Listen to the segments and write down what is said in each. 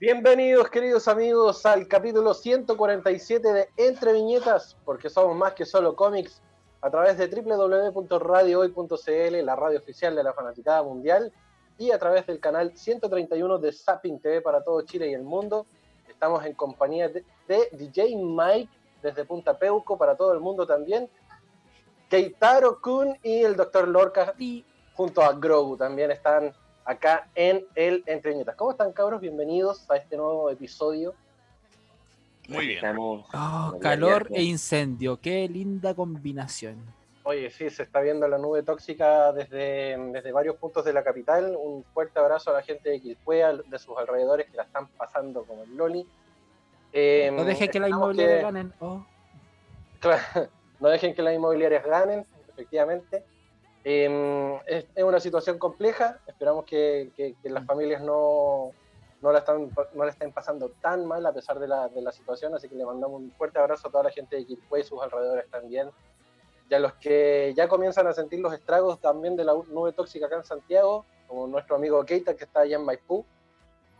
Bienvenidos, queridos amigos, al capítulo 147 de Entre Viñetas, porque somos más que solo cómics, a través de www.radiohoy.cl, la radio oficial de la fanaticada mundial, y a través del canal 131 de Zapping TV para todo Chile y el mundo. Estamos en compañía de, de DJ Mike desde Punta Peuco para todo el mundo también. Keitaro Kun y el Dr. Lorca junto a Grogu también están acá en el Entre Viñetas. ¿Cómo están, cabros? Bienvenidos a este nuevo episodio. Muy bien. Estamos- Oh, calor e incendio, qué linda combinación. Oye, sí, se está viendo la nube tóxica desde, desde varios puntos de la capital. Un fuerte abrazo a la gente de Quilpuea, de sus alrededores que la están pasando como el Loli. Eh, No deje que la esperamos inmobiliaria que- ganen. Oh, Claro, no dejen que las inmobiliarias ganen, efectivamente. Eh, es, es una situación compleja, esperamos que, que- que las familias no, no, la están, no la estén pasando tan mal a pesar de la, de la situación, así que le mandamos un fuerte abrazo a toda la gente de Quilpué y sus alrededores también. Y a los que ya comienzan a sentir los estragos también de la nube tóxica acá en Santiago, como nuestro amigo Keita que está allá en Maipú.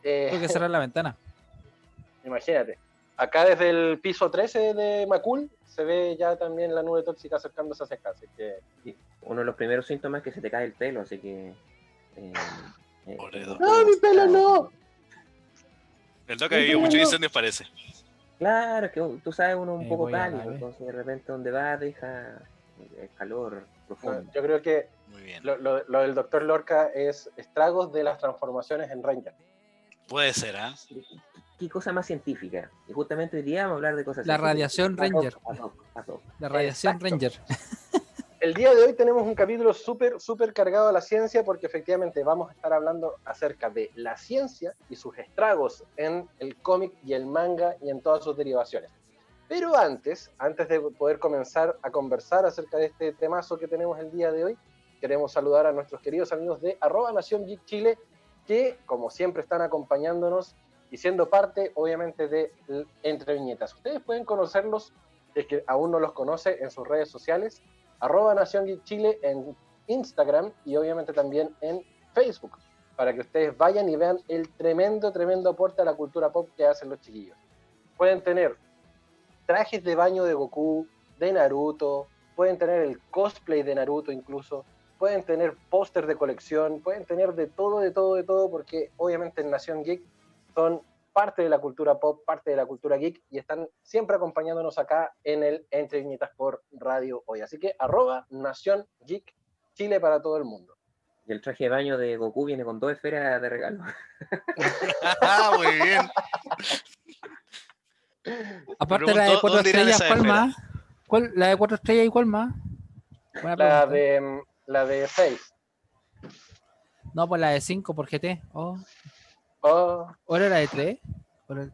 Eh, tengo que cerrar la ventana. Imagínate. Acá desde el piso 13 de Macul se ve ya también la nube tóxica acercándose hacia acá. Así que sí, uno de los primeros síntomas es que se te cae el pelo, así que. eh, eh. ¡No, mi pelo no! El ha vivido muchos incendios, parece. Claro, es que tú sabes, uno un Eh, poco cálido, entonces de repente donde va deja el calor profundo. Yo creo que Muy bien. lo, lo- lo del doctor Lorca es estragos de las transformaciones en Ranger. Puede ser, ¿ah? ¿Qué cosa más científica? Y justamente hoy día vamos a hablar de cosas La radiación Ranger. La radiación Exacto. Ranger. El día de hoy tenemos un capítulo súper, súper cargado a la ciencia porque efectivamente vamos a estar hablando acerca de la ciencia y sus estragos en el cómic y el manga y en todas sus derivaciones. Pero antes, antes de poder comenzar a conversar acerca de este temazo que tenemos el día de hoy, queremos saludar a nuestros queridos amigos de arroba Nación Geek Chile, que como siempre están acompañándonos y siendo parte, obviamente, de Entre Viñetas. Ustedes pueden conocerlos, es que aún no los conoce, en sus redes sociales, arroba Nación Geek Chile en Instagram y obviamente también en Facebook, para que ustedes vayan y vean el tremendo, tremendo aporte a la cultura pop que hacen los chiquillos. Pueden tener trajes de baño de Goku, de Naruto, pueden tener el cosplay de Naruto incluso, pueden tener póster de colección, pueden tener de todo, de todo, de todo, porque obviamente en Nación Geek son parte de la cultura pop, parte de la cultura geek y están siempre acompañándonos acá en el Entre Viñetas por Radio Hoy. Así que arroba Nación Geek Chile para todo el mundo. Y el traje de baño de Goku viene con dos esferas de regalo. Ah, muy bien. Aparte la de cuatro ¿dónde irán estrellas, ¿cuál más? ¿Cuál, la de cuatro estrellas y cuál más? Buena La pregunta. de, la de 6. No, pues la de 5 por GT. Oh. Oh, ¿O era la de 3?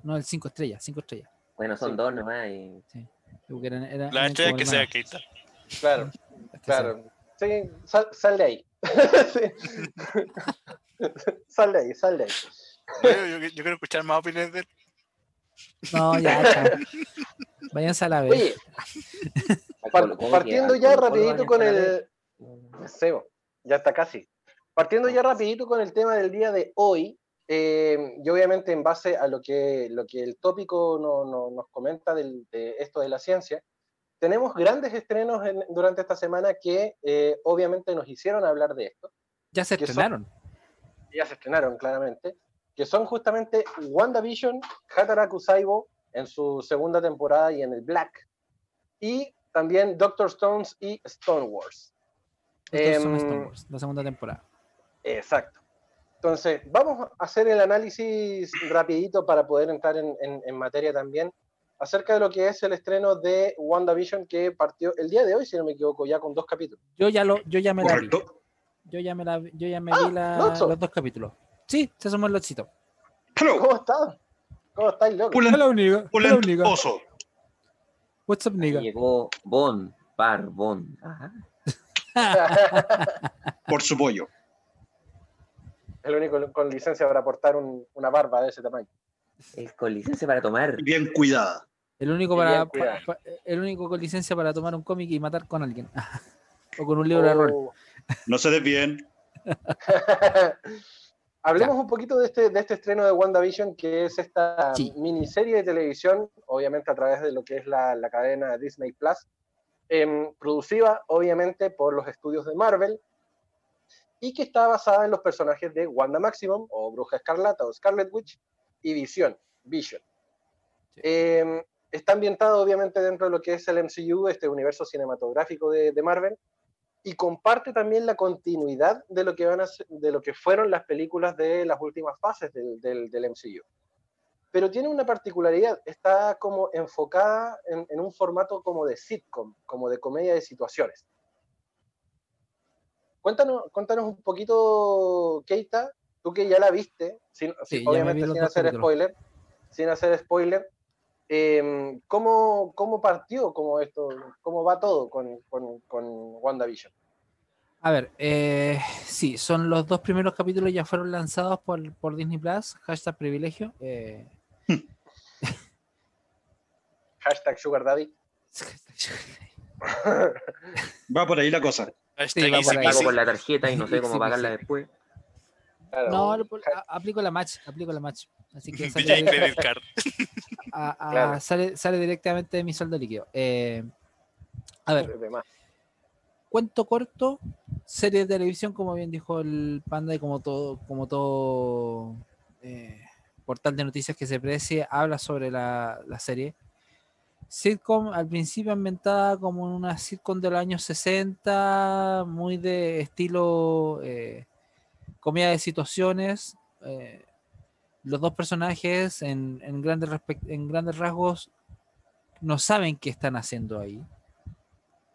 No, el 5 estrellas, 5 estrellas. Bueno, son Sí. dos nomás. Y... Eran- eran- La estrella que sea claro, que claro. Sí, sal, sal de ahí. Sí. Sal de ahí, sal de ahí. Yo, yo- yo quiero escuchar más opiniones de él. sí. No, ya, chao. Váyanse a la vez. Oye, par- partiendo ya rapidito con el, Sebo, ya está casi. Partiendo ya rapidito con el tema del día de hoy, eh, y obviamente en base a lo que, lo que el tópico no- no- nos comenta del- de esto de la ciencia, tenemos grandes estrenos en- durante esta semana que eh, obviamente nos hicieron hablar de esto, Ya se que son- estrenaron. ya se estrenaron claramente, que son justamente WandaVision, Hataraku Saibo en su segunda temporada y en el Black, y también Doctor Stones y Stone Wars. Estos son Em, Star Wars, la segunda temporada. Exacto. Entonces, vamos a hacer el análisis rapidito para poder entrar en, en- en materia también acerca de lo que es el estreno de WandaVision que partió el día de hoy, si no me equivoco, ya con dos capítulos. Yo ya lo, yo ya me la vi. Yo ya me la vi- yo ya me Ah, vi la- los dos capítulos. Sí, se sumó el lotcito. Hello, ¿Cómo estás? ¿Cómo estás, loco? Hello, Pulent nigga. Oso. What's up, nigga? Llegó Bon, Bar, Bon. Ajá. por su pollo. El único con licencia para portar un- una barba de ese tamaño. Es con licencia para tomar. Bien cuidada. El único, para, bien cuidado. pa- pa- el único con licencia para tomar un cómic y matar con alguien. o con un libro de rol. Oh. No se desvíen. Hablemos un poquito de este, de este estreno de WandaVision, que es esta Sí. miniserie de televisión, obviamente a través de lo que es la, la cadena Disney Plus, em, producida obviamente por los estudios de Marvel, y que está basada en los personajes de Wanda Maximum, o Bruja Escarlata, o Scarlet Witch, y Vision. Vision. Sí. Em, está ambientado obviamente dentro de lo que es el MCU, este universo cinematográfico de, de Marvel, y comparte también la continuidad de lo que van a de lo que fueron las películas de las últimas fases del, del, del MCU. Pero tiene una particularidad, está como enfocada en, en un formato como de sitcom, como de comedia de situaciones. Cuéntanos, cuéntanos un poquito, Keita, tú que ya la viste, sin, Sí, vi obviamente sin hacer capítulos. spoiler, sin hacer spoiler, em, ¿cómo, ¿cómo partió como esto? ¿Cómo va todo con, con, con WandaVision? A ver, eh, sí, son los dos primeros capítulos ya fueron lanzados por, por Disney Plus, hashtag privilegio. eh, Hashtag Sugar Daddy. Va por ahí la cosa. Sí, va easy por ahí. Pago con la tarjeta y no sé cómo pagarla después. Claro, no, aplico la match, aplico la match. Así que sale, DJ Credit Card. a- a- Claro. sale, sale directamente de mi sueldo líquido. Eh, a ver, cuento corto, serie de televisión, como bien dijo el panda, y como todo, como todo eh, portal de noticias que se precie, habla sobre la, la serie. Sitcom al principio ambientada como una sitcom de los años 60, muy de estilo eh, comedia de situaciones. eh, los dos personajes en, grandes, rasgos no saben qué están haciendo ahí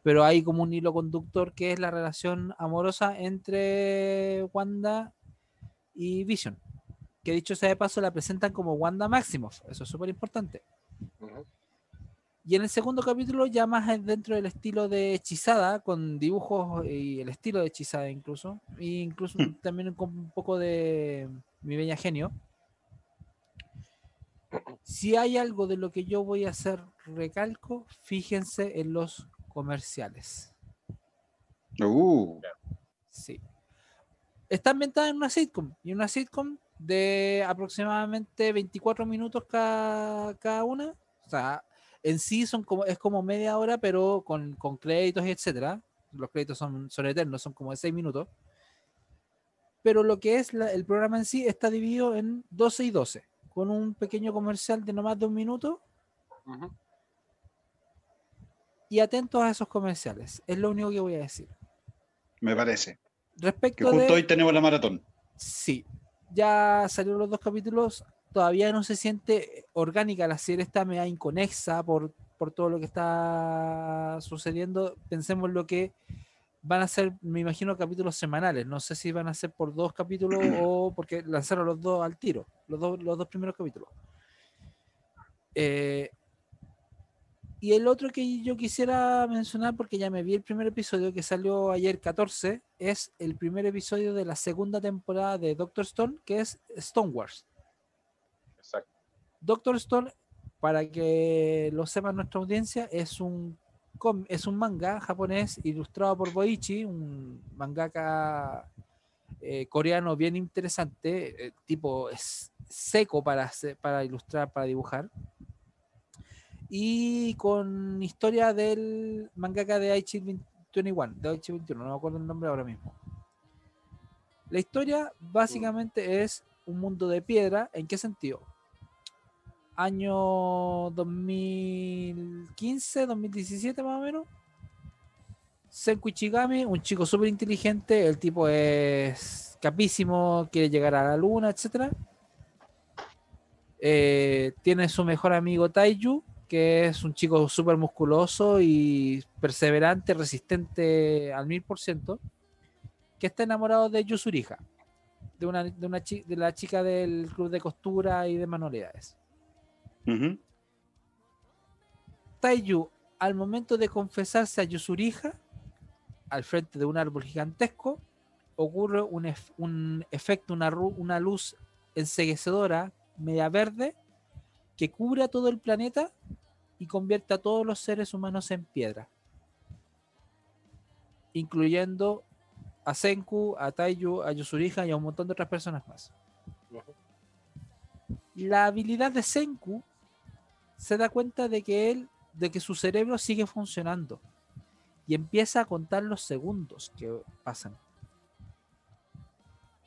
pero hay como un hilo conductor que es la relación amorosa entre Wanda y Vision. Que dicho sea de paso, la presentan como Wanda Maximoff. Eso es súper importante. Y en el segundo capítulo, ya más dentro del estilo de hechizada, con dibujos y el estilo de hechizada incluso, e incluso Hmm. también con un poco de mi bella genio. Si hay algo de lo que yo voy a hacer recalco, fíjense en los comerciales. Uh, Sí. Está ambientada en una sitcom, y una sitcom de aproximadamente 24 minutos cada, cada una. O sea, en sí son como, es como media hora, pero con, con créditos etcétera. Los créditos son, son eternos, son como de 6 minutos. Pero lo que es la- el programa en sí está dividido en 12 y 12, con un pequeño comercial de no más de un minuto. Ujú. Y atentos a esos comerciales. Es lo único que voy a decir. me parece. Que Respecto justo de... hoy tenemos la maratón. Sí, ya salieron los dos capítulos. Todavía no se siente orgánica la serie, está media inconexa por, por todo lo que está sucediendo. Pensemos lo que van a ser, me imagino, capítulos semanales. No sé si van a ser por dos capítulos o porque lanzaron los dos al tiro, los dos, los dos primeros capítulos. Eh, y el otro que yo quisiera mencionar, porque ya me vi el primer episodio que salió ayer 14, es el primer episodio de la segunda temporada de Doctor Stone, que es Stone Wars. Doctor Stone, para que lo sepa nuestra audiencia, es un, es un manga japonés ilustrado por Boichi, un mangaka eh, coreano bien interesante, eh, tipo es seco para, para ilustrar, para dibujar. Y con historia del mangaka de Aichi 21, de Aichi 21, no me acuerdo el nombre ahora mismo. La historia básicamente es un mundo de piedra. ¿En qué sentido? Año 2015, 2017 más o menos. Senku Ichigami, un chico súper inteligente, el tipo es capísimo, quiere llegar a la luna, etc. tiene su mejor amigo Taiju, que es un chico súper musculoso y perseverante, resistente al mil por ciento, que está enamorado de Yusuriha, de, una, de, una de la chica del club de costura y de manualidades. Ujú. Taiju, al momento de confesarse a Yusuriha, al frente de un árbol gigantesco, ocurre un, ef- un efecto, una, una luz enseguecedora, media verde, que cubre a todo el planeta y convierte a todos los seres humanos en piedra, incluyendo a Senku, a Taiju, a Yusuriha y a un montón de otras personas más. La habilidad de Senku se da cuenta de que él, de que su cerebro sigue funcionando y empieza a contar los segundos que pasan.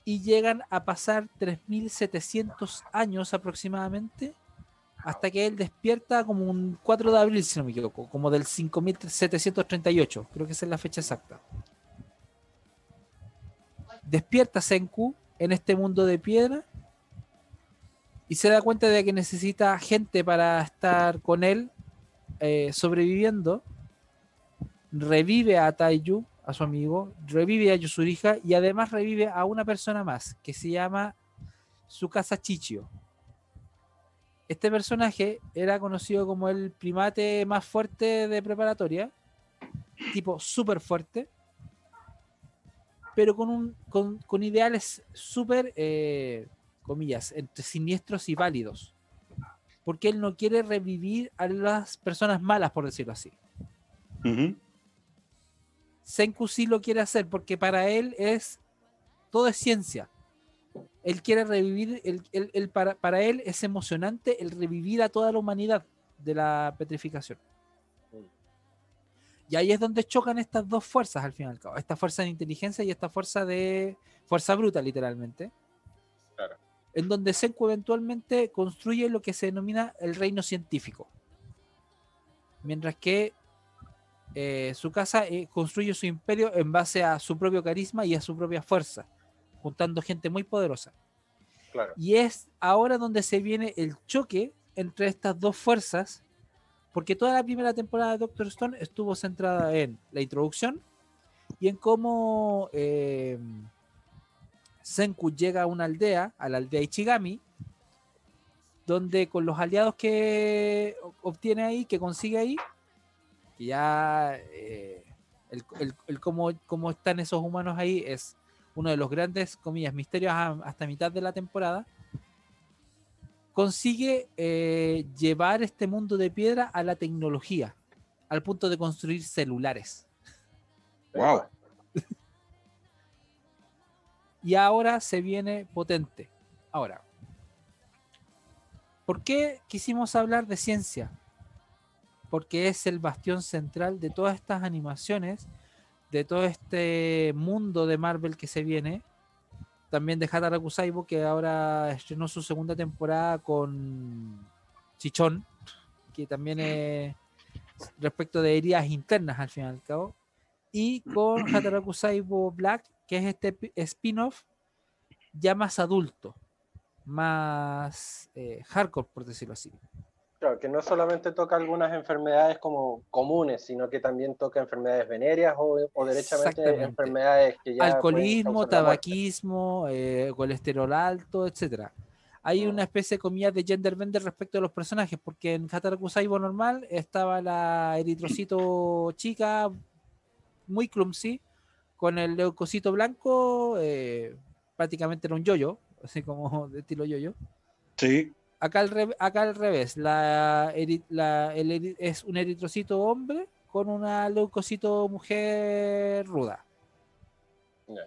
Y llegan a pasar 3.700 años aproximadamente hasta que él despierta como un 4 de abril, si no me equivoco, como del 5.738, creo que esa es la fecha exacta. Despierta Senku en este mundo de piedra y se da cuenta de que necesita gente para estar con él eh, sobreviviendo. Revive a Taiyu, a su amigo, revive a Yusurija y además revive a una persona más que se llama Tsukasa Chichio. Este personaje era conocido como el primate más fuerte de preparatoria, tipo súper fuerte, pero con, un, con, con ideales súper, eh, comillas, entre siniestros y válidos. Porque él no quiere revivir a las personas malas, por decirlo así. Ujú. Senku sí lo quiere hacer porque para él es todo es ciencia. Él quiere revivir, él- él- él- para, para él es emocionante el revivir a toda la humanidad de la petrificación. Y ahí es donde chocan estas dos fuerzas al fin y al cabo. Esta fuerza de inteligencia y esta fuerza de fuerza bruta, literalmente. Claro. En donde Senku eventualmente construye lo que se denomina el reino científico. Mientras que eh, su casa eh, construye su imperio en base a su propio carisma y a su propia fuerza, juntando gente muy poderosa. Claro. Y es ahora donde se viene el choque entre estas dos fuerzas, porque toda la primera temporada de Doctor Stone estuvo centrada en la introducción y en cómo eh, Senku llega a una aldea, a la aldea Ichigami, donde con los aliados que obtiene ahí, que consigue ahí, que ya eh, el, el- el cómo, cómo están esos humanos ahí es uno de los grandes, comillas, misterios hasta mitad de la temporada, consigue eh, llevar este mundo de piedra a la tecnología, al punto de construir celulares. Wow. Y ahora se viene potente. Ahora, ¿por qué quisimos hablar de ciencia? Porque es el bastión central de todas estas animaciones, de todo este mundo de Marvel que se viene. También de Hataraku Saibo, que ahora estrenó su segunda temporada con Chichón, que también es respecto de heridas internas al fin y al cabo. Y con Hataraku Saibo Black, que es este pi- spin-off ya más adulto, más eh, hardcore, por decirlo así. Claro, que no solamente toca algunas enfermedades como comunes, sino que también toca enfermedades venéreas o, o derechamente enfermedades que ya Alcoholismo, tabaquismo, eh, colesterol alto, etcétera. Hay Mm. una especie, comillas, de gender bender respecto a los personajes, porque en Hataraku Saibo normal estaba la eritrocito chica, muy clumsy, con el leucocito blanco, eh, prácticamente era un yoyo, así como de estilo yoyo. Sí. Acá al, re- acá al revés, la, el es un eritrocito hombre con una leucocito mujer ruda. Ya.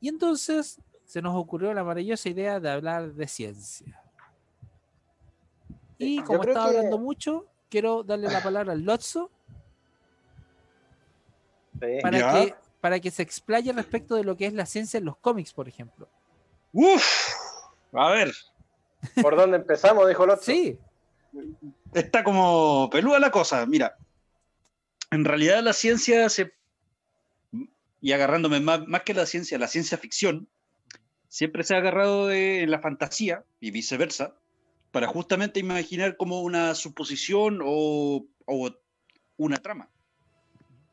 Y entonces se nos ocurrió la maravillosa idea de hablar de ciencia. Y Yo como estaba que- hablando mucho, quiero darle la palabra al Lotso Sí. para Ya. que, para que se explaye respecto de lo que es la ciencia en los cómics, por ejemplo. Uf. A ver, ¿Por dónde empezamos? Dijo el otro. Sí, está como peluda la cosa. Mira, en realidad la ciencia se. Y agarrándome más, más que la ciencia, la ciencia ficción, siempre se ha agarrado de la fantasía y viceversa, para justamente imaginar como una suposición o, o una trama.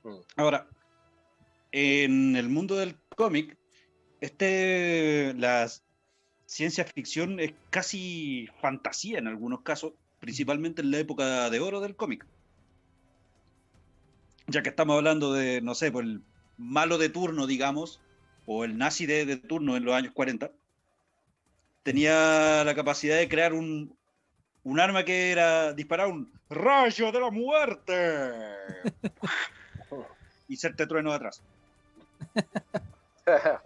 Mm. Ahora, en el mundo del cómic, este, la ciencia ficción es casi fantasía en algunos casos, principalmente en la época de oro del cómic. Ya que estamos hablando de, no sé, por el malo de turno, digamos, o el nazi de, de turno en los años 40, tenía la capacidad de crear un, un arma que era disparar un rayo de la muerte y serte trueno de atrás.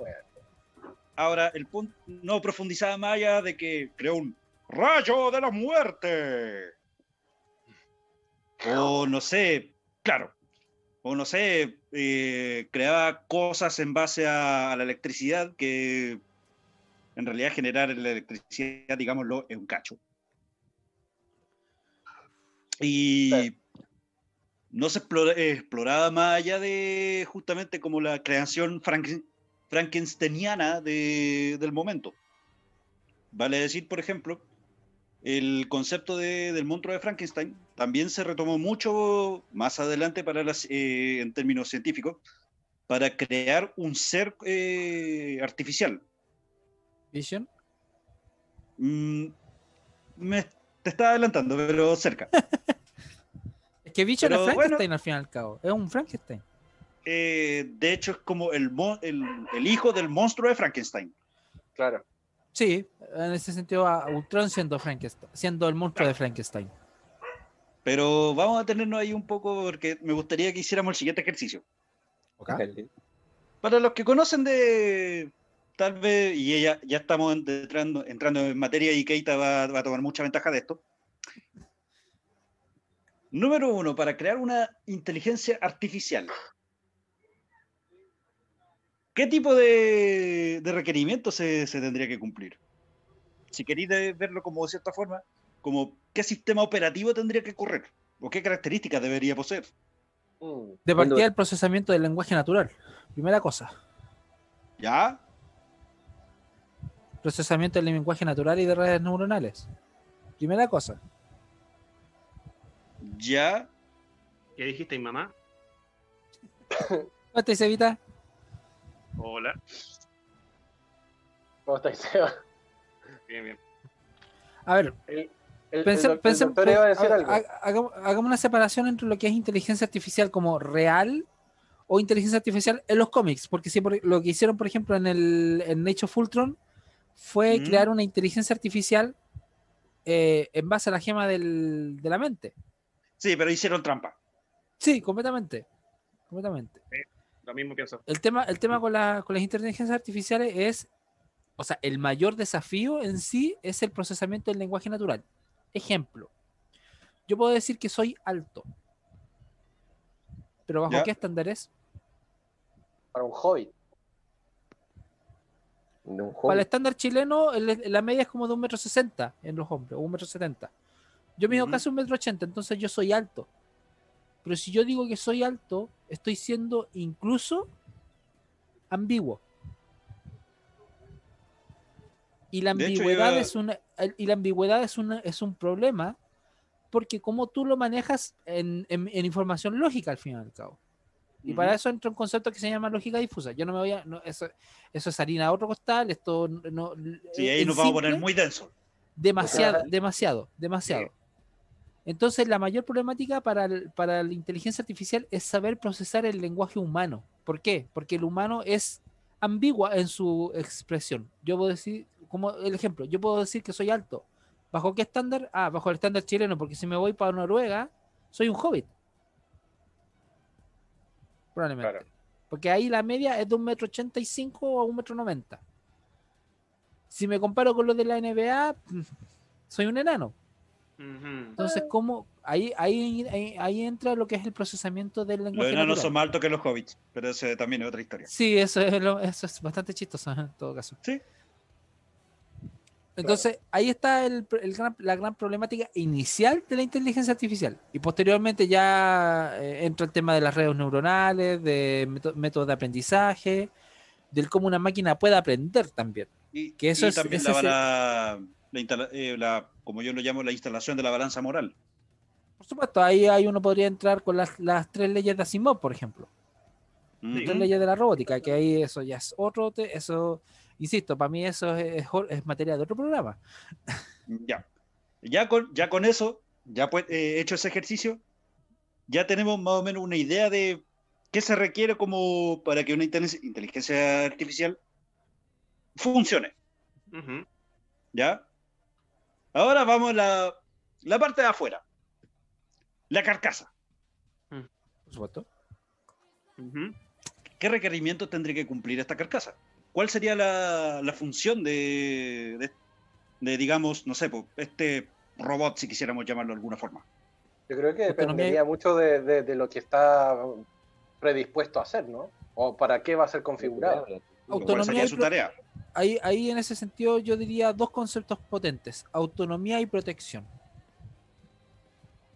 Ahora, el punto no profundizaba más allá de que creó un rayo de la muerte. O no sé, claro. O no sé, eh, creaba cosas en base a, a la electricidad que en realidad generar la electricidad, digámoslo, es un cacho. Y Sí. No se explora- eh, exploraba más allá de justamente como la creación franken- frankensteiniana de- del momento. Vale decir, por ejemplo, el concepto de- del monstruo de Frankenstein también se retomó mucho más adelante para las, eh, en términos científicos para crear un ser eh, artificial. Vision. Mm, me, te estaba adelantando, pero cerca. Que es bueno. Frankenstein al fin y al cabo. Es un Frankenstein. Eh, de hecho, es como el, mo- el, el hijo del monstruo de Frankenstein. Claro. Sí, en ese sentido, a Ultron siendo Frankenstein, siendo el monstruo de Frankenstein. Pero vamos a tenernos ahí un poco porque me gustaría que hiciéramos el siguiente ejercicio. Dale. Para los que conocen de tal vez, y ya, ya estamos entrando, entrando en materia y Keita va, va a tomar mucha ventaja de esto. Número uno, para crear una inteligencia artificial. ¿Qué tipo de, de requerimientos se, se tendría que cumplir? Si queréis verlo como de cierta forma, como qué sistema operativo tendría que correr o qué características debería poseer. De partida el procesamiento del lenguaje natural. Primera cosa. ¿Ya? Procesamiento del lenguaje natural y de redes neuronales. Primera cosa. ¿Ya? ¿Qué dijiste, mamá? ¿Cómo estáis, Evita? Hola. ¿Cómo estáis, Seba? Bien, bien. A ver, El, el, Pense- el doc- el pense- doctor iba a decir ha- algo. ha- hagamos, hagamos una separación entre lo que es inteligencia artificial como real o inteligencia artificial en los cómics, porque si por- lo que hicieron, por ejemplo, en el en Age of Ultron fue Mm. crear una inteligencia artificial eh, en base a la gema del- de la mente. Sí, pero hicieron trampa. Sí, completamente. Completamente. Lo mismo pienso. El tema, el tema con, la- con las inteligencias artificiales es, o sea, el mayor desafío en sí es el procesamiento del lenguaje natural. Ejemplo, yo puedo decir que soy alto, pero ¿bajo Ya. qué estándares? Para un hobbit. De un Para el estándar chileno, el- la media es como de un metro sesenta en los hombres, o un metro setenta. Yo mido Ujú. casi un metro ochenta, entonces yo soy alto. Pero si yo digo que soy alto, estoy siendo incluso ambiguo. Y la hecho, ambigüedad iba- es una y la ambigüedad es una es un problema porque como tú lo manejas en, en- en información lógica al fin y al cabo. Y para eso entra un concepto que se llama lógica difusa. Yo no me voy a. no, eso, eso es harina a otro costal. Esto no. Sí, ahí nos vamos a poner muy denso. Demasiado, demasiado, demasiado. Entonces, la mayor problemática para, el- para la inteligencia artificial es saber procesar el lenguaje humano. ¿Por qué? Porque el humano es ambigua en su expresión. Yo puedo decir, como el ejemplo, yo puedo decir que soy alto. ¿Bajo qué estándar? Ah, bajo el estándar chileno, porque si me voy para Noruega, soy un hobbit. Probablemente. Claro. Porque ahí la media es de un metro ochenta y cinco a un metro noventa. Si me comparo con los de la NBA, soy un enano. Entonces, ¿cómo? Ahí, ahí, ahí, ahí entra lo que es el procesamiento del Los lenguaje enanos natural. son más altos que los hobbits, pero eso también es otra historia. Sí, eso es, lo- eso es bastante chistoso en todo caso. Sí. Entonces, ahí está el, el gran- la gran problemática inicial de la inteligencia artificial. Y posteriormente ya eh, entra el tema de las redes neuronales, de méto- métodos de aprendizaje, del cómo una máquina puede aprender también. Y, Que eso y es- también la, el- bala- la instala- eh, la- como yo lo llamo, la instalación de la balanza moral. Por supuesto, ahí, ahí uno podría entrar con las, las tres leyes de Asimov, por ejemplo. Ujú. tres leyes de la robótica, que ahí eso ya es otro, te- eso, insisto, para mí eso es, es materia de otro programa. Ya. Ya con, ya con eso, ya pues, eh, hecho ese ejercicio, ya tenemos más o menos una idea de qué se requiere como para que una inteligencia- artificial funcione. ¿Ya? Ahora vamos a la, la parte de afuera. La carcasa. Por supuesto. ¿Qué requerimientos tendría que cumplir esta carcasa? ¿cuál sería la, la función de, de, de, digamos, no sé, este robot, si quisiéramos llamarlo de alguna forma? Yo creo que dependería mucho de, de- de lo que está predispuesto a hacer, ¿no? O para qué va a ser configurado. ¿Cuál Autonomía sería su tarea? Ahí, ahí en ese sentido yo diría dos conceptos potentes, autonomía y protección.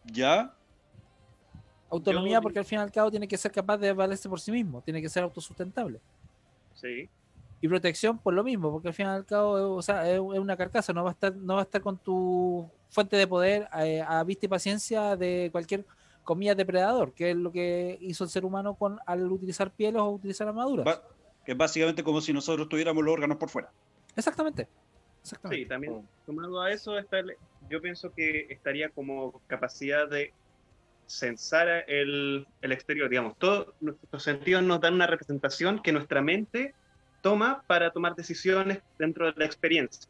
¿Ya? Autonomía Yo- porque al fin y al cabo tiene que ser capaz de valerse por sí mismo, tiene que ser autosustentable. Sí. Y protección por lo mismo, porque al fin y al cabo eh, o sea, es, una carcasa, no va a estar, no va a estar con tu fuente de poder eh, a vista y paciencia de cualquier comillas depredador, que es lo que hizo el ser humano con al utilizar pieles o utilizar armaduras. Va- es básicamente como si nosotros tuviéramos los órganos por fuera. Exactamente. Exactamente. Sí, también sumado a eso, está el- yo pienso que estaría como capacidad de censar el, el exterior, digamos. Todos nuestros sentidos nos dan una representación que nuestra mente toma para tomar decisiones dentro de la experiencia.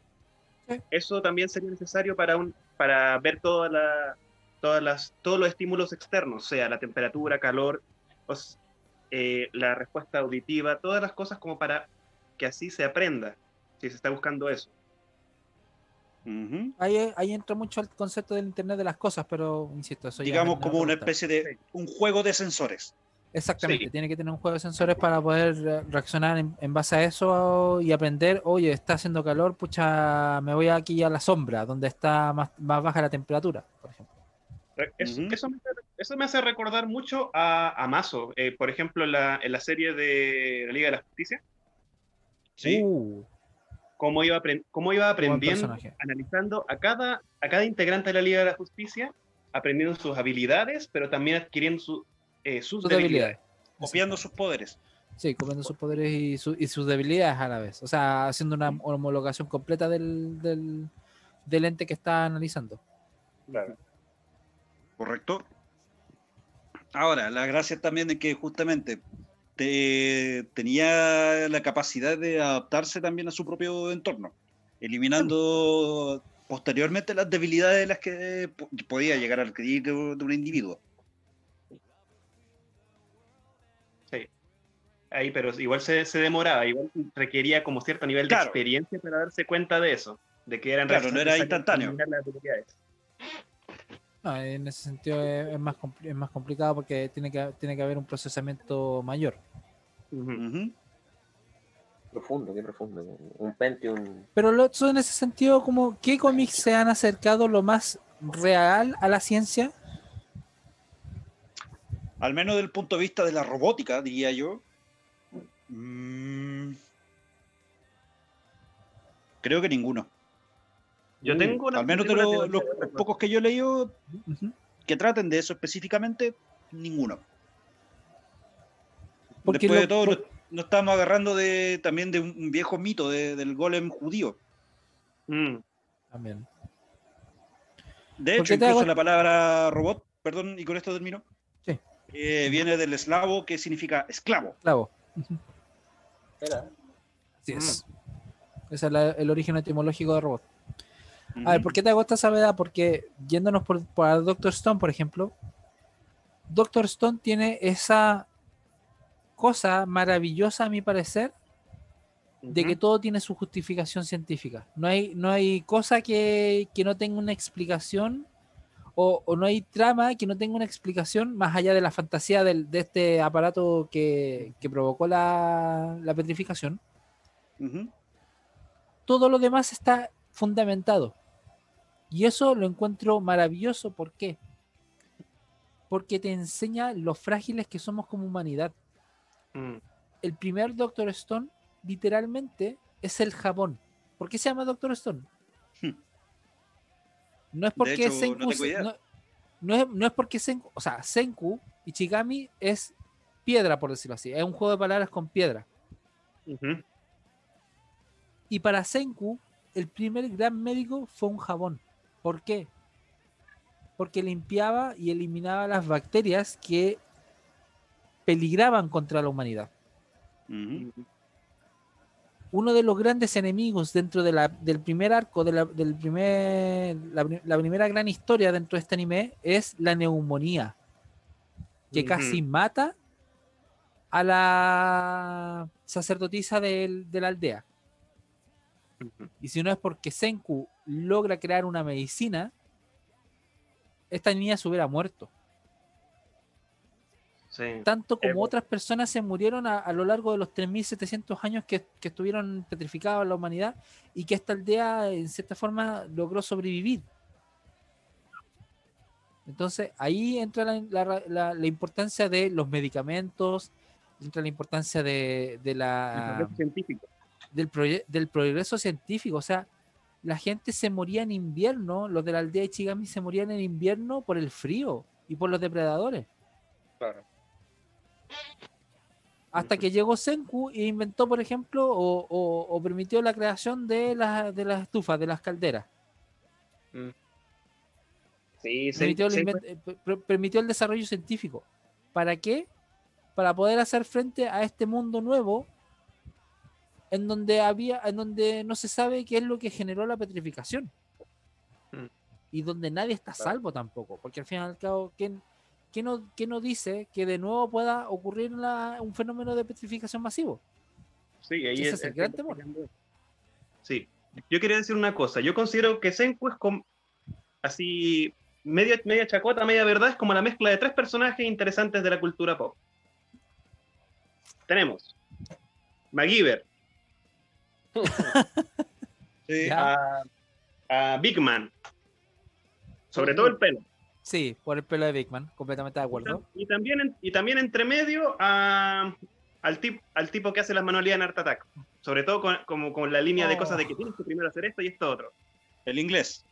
Sí. Eso también sería necesario para, un, para ver toda la, todas las, todos los estímulos externos, sea la temperatura, calor, os- eh, la respuesta auditiva, todas las cosas como para que así se aprenda, si se está buscando eso. Ahí, ahí entra mucho el concepto del Internet de las cosas, pero insisto, eso ya Digamos como una especie de un juego de sensores. Exactamente, Sí. tiene que tener un juego de sensores para poder re- reaccionar en, en base a eso y aprender, oye, está haciendo calor, pucha, me voy aquí a la sombra, donde está más, más baja la temperatura, por ejemplo. Eso, eso me, hace- eso me hace recordar mucho a, a Mazo, eh, por ejemplo, en la, en la serie de la Liga de la Justicia, ¿sí? Uh, cómo iba, cómo iba aprendiendo, analizando a cada, a cada integrante de la Liga de la Justicia, aprendiendo sus habilidades, pero también adquiriendo su- eh, sus, Sus debilidades. debilidades. Copiando sus poderes. Sí, comiendo sus poderes y, su- y sus debilidades a la vez. O sea, haciendo una homologación completa del, del, del ente que está analizando. Claro. ¿Correcto? Ahora, la gracia también de que justamente te- tenía la capacidad de adaptarse también a su propio entorno, eliminando posteriormente las debilidades de las que po- podía llegar a adquirir de, un individuo. Ahí, pero igual se, se demoraba, igual requería como cierto nivel de experiencia para darse cuenta de eso, de que eran Claro, no era instantáneo. las. No, en ese sentido es, es más, es más complicado porque tiene que, tiene que haber un procesamiento mayor. Ujú. Ujú. Profundo, qué profundo. Un Pentium. Pero lo, eso en ese sentido, como ¿qué cómics se han acercado lo más real a la ciencia? Al menos desde el punto de vista de la robótica, diría yo. Mm, creo que ninguno. Yo tengo una, Al menos de lo- los pocos que yo he leído que traten de eso específicamente, ninguno. Porque Después lo- de todo, por- nos, nos estamos agarrando de, también de un, viejo mito de- del golem judío. Mm. También. De ¿Por hecho, incluso hago- la palabra robot, perdón, y con esto termino, Sí. eh, viene del eslavo que significa esclavo. Clavo. Era. Así es. Ese es la- el origen etimológico de robot. A ver, ¿por qué te hago esta salvedad? Porque yéndonos por, por Doctor Stone, por ejemplo, Doctor Stone tiene esa cosa maravillosa, a mi parecer, de que todo tiene su justificación científica. No hay, no hay cosa que, que no tenga una explicación o, o no hay trama que no tenga una explicación más allá de la fantasía del- de este aparato que, que provocó la, la petrificación. Ujú. Todo lo demás está fundamentado. Y eso lo encuentro maravilloso. ¿Por qué? Porque te enseña lo frágiles que somos como humanidad. Mm. el primer Doctor Stone literalmente es el jabón. ¿Por qué se llama Doctor Stone? Hmm. No es porque hecho, Senku, no es, no es porque Senku, o sea, Senku Ichigami es piedra, por decirlo así. Es un juego de palabras con piedra. Y para Senku, el primer gran médico fue un jabón. ¿Por qué? Porque limpiaba y eliminaba las bacterias que peligraban contra la humanidad. Uno de los grandes enemigos dentro de la- del primer arco, de la, del primer, la, pri- la primera gran historia dentro de este anime es la neumonía, que casi mata a la sacerdotisa del- de la aldea. Y si no es porque Senku logra crear una medicina, esta niña se hubiera muerto. Sí. Tanto como otras personas se murieron a, a lo largo de los 3.700 años que, que estuvieron petrificados la humanidad y que esta aldea, en cierta forma, logró sobrevivir. Entonces, ahí entra la, la- la- la importancia de los medicamentos, entra la importancia de, la, científico. Del, progreso científico. O sea, la gente se moría en invierno, los de la aldea de Chigami se morían en invierno por el frío y por los depredadores. Claro. Hasta que llegó Senku e inventó, por ejemplo, o, o- o permitió la creación de, las de las estufas, de las calderas. Sí, sí. Permitió, el sí, eh, per- per- permitió el desarrollo científico. ¿Para qué? Para poder hacer frente a este mundo nuevo en donde había, en donde no se sabe qué es lo que generó la petrificación. Mm. Y donde nadie está salvo tampoco. Porque al fin y al cabo, ¿quién, quién no, quién no dice que de nuevo pueda ocurrir la- un fenómeno de petrificación masivo? Sí, ahí Ese es el gran temor. Sí, yo quería decir una cosa. Yo considero que Senku es como así media, media chacota, media verdad, es como la mezcla de tres personajes interesantes de la cultura pop. Tenemos MacGyver, Sí. A, a Big Man, sobre todo el pelo. Sí, por el pelo de Big Man, completamente de acuerdo. Y también, y también entre medio a- al, tip- al tipo que hace las manualidades en Art Attack. Sobre todo con, como con la línea de cosas de que tienes que primero hacer esto y esto otro. El inglés.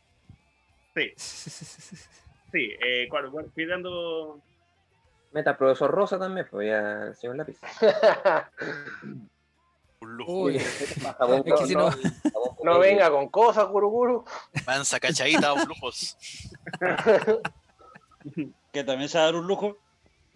Sí, sí. Eh, cuando, cuando fui dando... Meta profesor Rosa también, pues ya el señor lápiz. Un lujo. Uy, Jabón Es que si no- venga con cosas, Guruguru. Mansa cachadita o flujos. Que también se va a dar un lujo.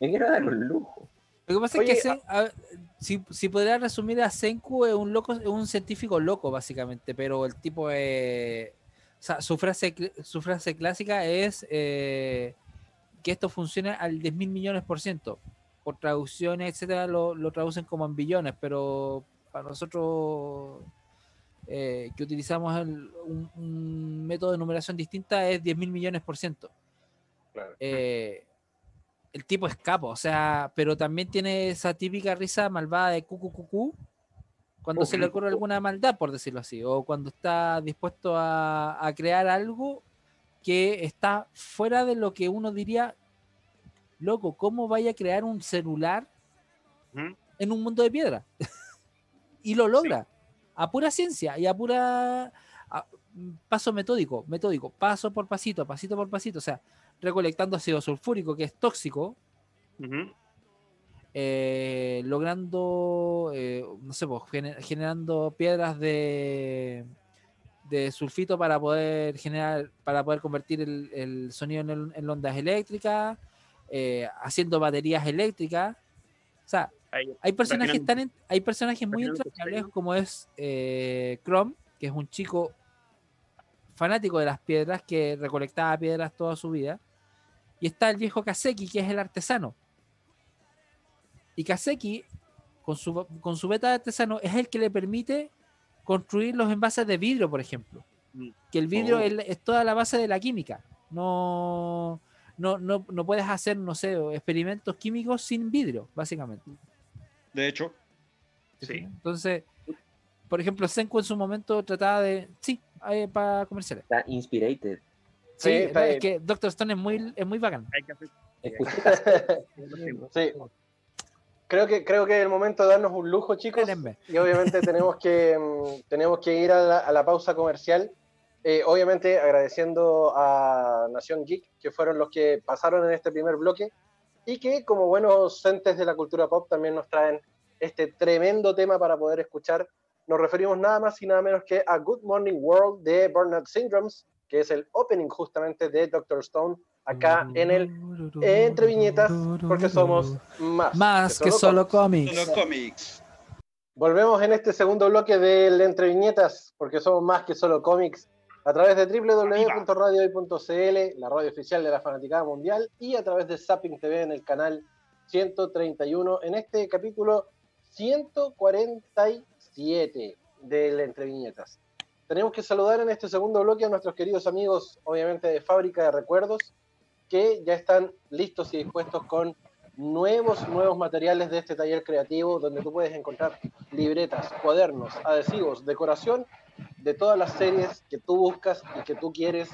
Me quiero dar un lujo. Lo que pasa Oye, es que Sen- a- si, si podría resumir a Senku es un loco, es un científico loco básicamente, pero el tipo es, o sea, su frase su frase clásica es eh, que esto funciona al 10 mil millones por ciento. Por traducciones, etcétera, lo, lo traducen como en billones, pero para nosotros eh, que utilizamos el- un, un método de numeración distinta es 10 mil millones por ciento. Claro. Eh, el tipo es capo, o sea, pero también tiene esa típica risa malvada de cucu cuando se le ocurre alguna maldad, por decirlo así, o cuando está dispuesto a, a crear algo que está fuera de lo que uno diría, loco, ¿cómo vaya a crear un celular Ujú. en un mundo de piedra? y lo logra, a pura ciencia y a pura a- paso metódico, metódico, paso por pasito, pasito por pasito, o sea, recolectando ácido sulfúrico que es tóxico, eh, logrando, eh, no sé, pues, gener- generando piedras de, de sulfito para poder generar, para poder convertir el, el sonido en, el- en ondas eléctricas, eh, haciendo baterías eléctricas. O sea, Ahí. hay personajes, tan en- hay personajes muy entrañables como es eh, Chrome, que es un chico fanático de las piedras que recolectaba piedras toda su vida. Y está el viejo Kaseki, que es el artesano. Y Kaseki, con su, con su beta de artesano, es el que le permite construir los envases de vidrio, por ejemplo. Mm. Que el vidrio Oh. es, es toda la base de la química. No, no, no, no puedes hacer, no sé, experimentos químicos sin vidrio, básicamente. De hecho, Sí. Entonces, por ejemplo, Senku en su momento trataba de. Sí, eh, para comerciales. Está inspirated. Sí, Sí, está es que Doctor Stone es muy, es muy bacán. Hay que hacer. Sí. Creo que, creo que es el momento de darnos un lujo, chicos. Espérenme. Y obviamente tenemos que, mm, tenemos que ir a la, a la pausa comercial. Eh, obviamente agradeciendo a Nación Geek, que fueron los que pasaron en este primer bloque y que como buenos entes de la cultura pop también nos traen este tremendo tema para poder escuchar. Nos referimos nada más y nada menos que a Good Morning World de Burnout Syndromes, que es el opening justamente de Doctor Stone acá en el Entre Viñetas, porque somos más, Más que solo cómics. los cómics. Volvemos en este segundo bloque del Entre Viñetas, porque somos más que solo cómics, a través de www.radiohoy.cl, la radio oficial de la Fanaticada Mundial, y a través de Zapping TV en el canal 131 en este capítulo 147 del Entre Viñetas. Tenemos que saludar en este segundo bloque a nuestros queridos amigos, obviamente de Fábrica de Recuerdos, que ya están listos y dispuestos con nuevos, nuevos materiales de este taller creativo, donde tú puedes encontrar libretas, cuadernos, adhesivos, decoración de todas las series que tú buscas y que tú quieres,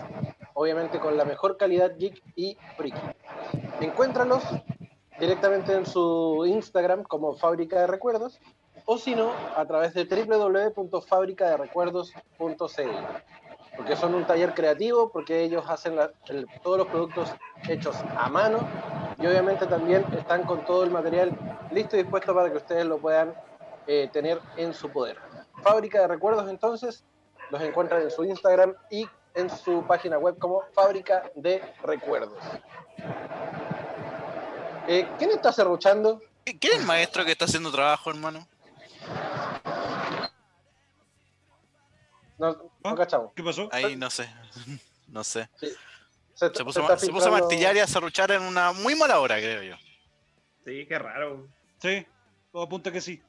obviamente con la mejor calidad geek y friki. Encuéntralos directamente en su Instagram como Fábrica de Recuerdos o si no, a través de www.fabricaderecuerdos.cl porque son un taller creativo, porque ellos hacen todos los productos hechos a mano y obviamente también están con todo el material listo y dispuesto para que ustedes lo puedan eh, tener en su poder. Fábrica de Recuerdos entonces los encuentran en su Instagram y en su página web como Fábrica de Recuerdos. Eh, ¿Quién está serruchando? ¿Quién es el maestro que está haciendo trabajo, hermano? No, no ¿Ah? cachamos. ¿Qué pasó? Ahí no sé. No sé. Se, Se puso, se ma- está se puso a martillar y a serruchar en una muy mala hora, creo yo. Sí, qué raro. Sí, todo apunta que sí.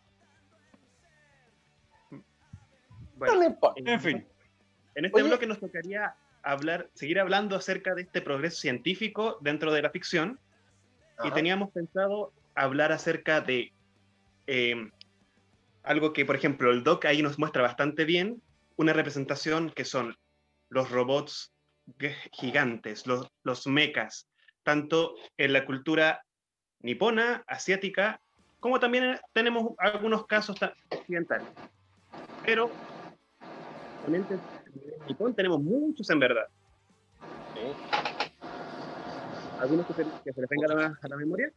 Bueno, No le importa. En fin. En este Oye. bloque nos tocaría hablar, seguir hablando acerca de este progreso científico dentro de la ficción. Y Ajá. teníamos pensado hablar acerca de eh, algo que, por ejemplo, el doc ahí nos muestra bastante bien, una representación que son los robots gigantes, los, los mechas, tanto en la cultura nipona, asiática, como también tenemos algunos casos ta- occidentales. Pero, realmente, en Nipón tenemos muchos en verdad. ¿Algunos que se, que se les venga a la, a la memoria?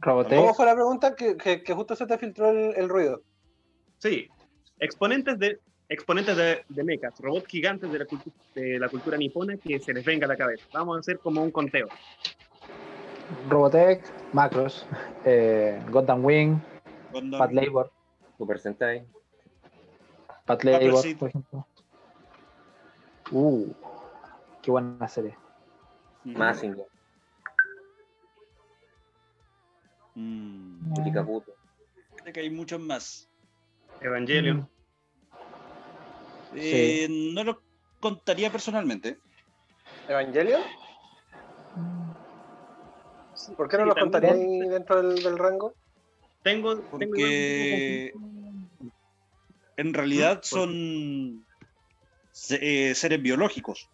Robotech. ¿Cómo fue la pregunta? Que, que- que justo se te filtró el, el ruido. Sí, exponentes de exponentes de, de mechas, robots gigantes de la, cultu- de la cultura nipona que se les venga a la cabeza. Vamos a hacer como un conteo. Robotech, Macros, eh, Gundam Wing, Gundam. Pat Labor, Super Sentai. Pat Labor, por ejemplo. Uh, qué buena serie. Mazinger, Mm, Chicaputo. sé que hay muchos más. Evangelion. Eh, No lo contaría personalmente. ¿Evangelion? ¿Por qué no Sí, también. contaría ahí dentro del, del rango? Tengo, tengo Porque en realidad son eh, seres biológicos.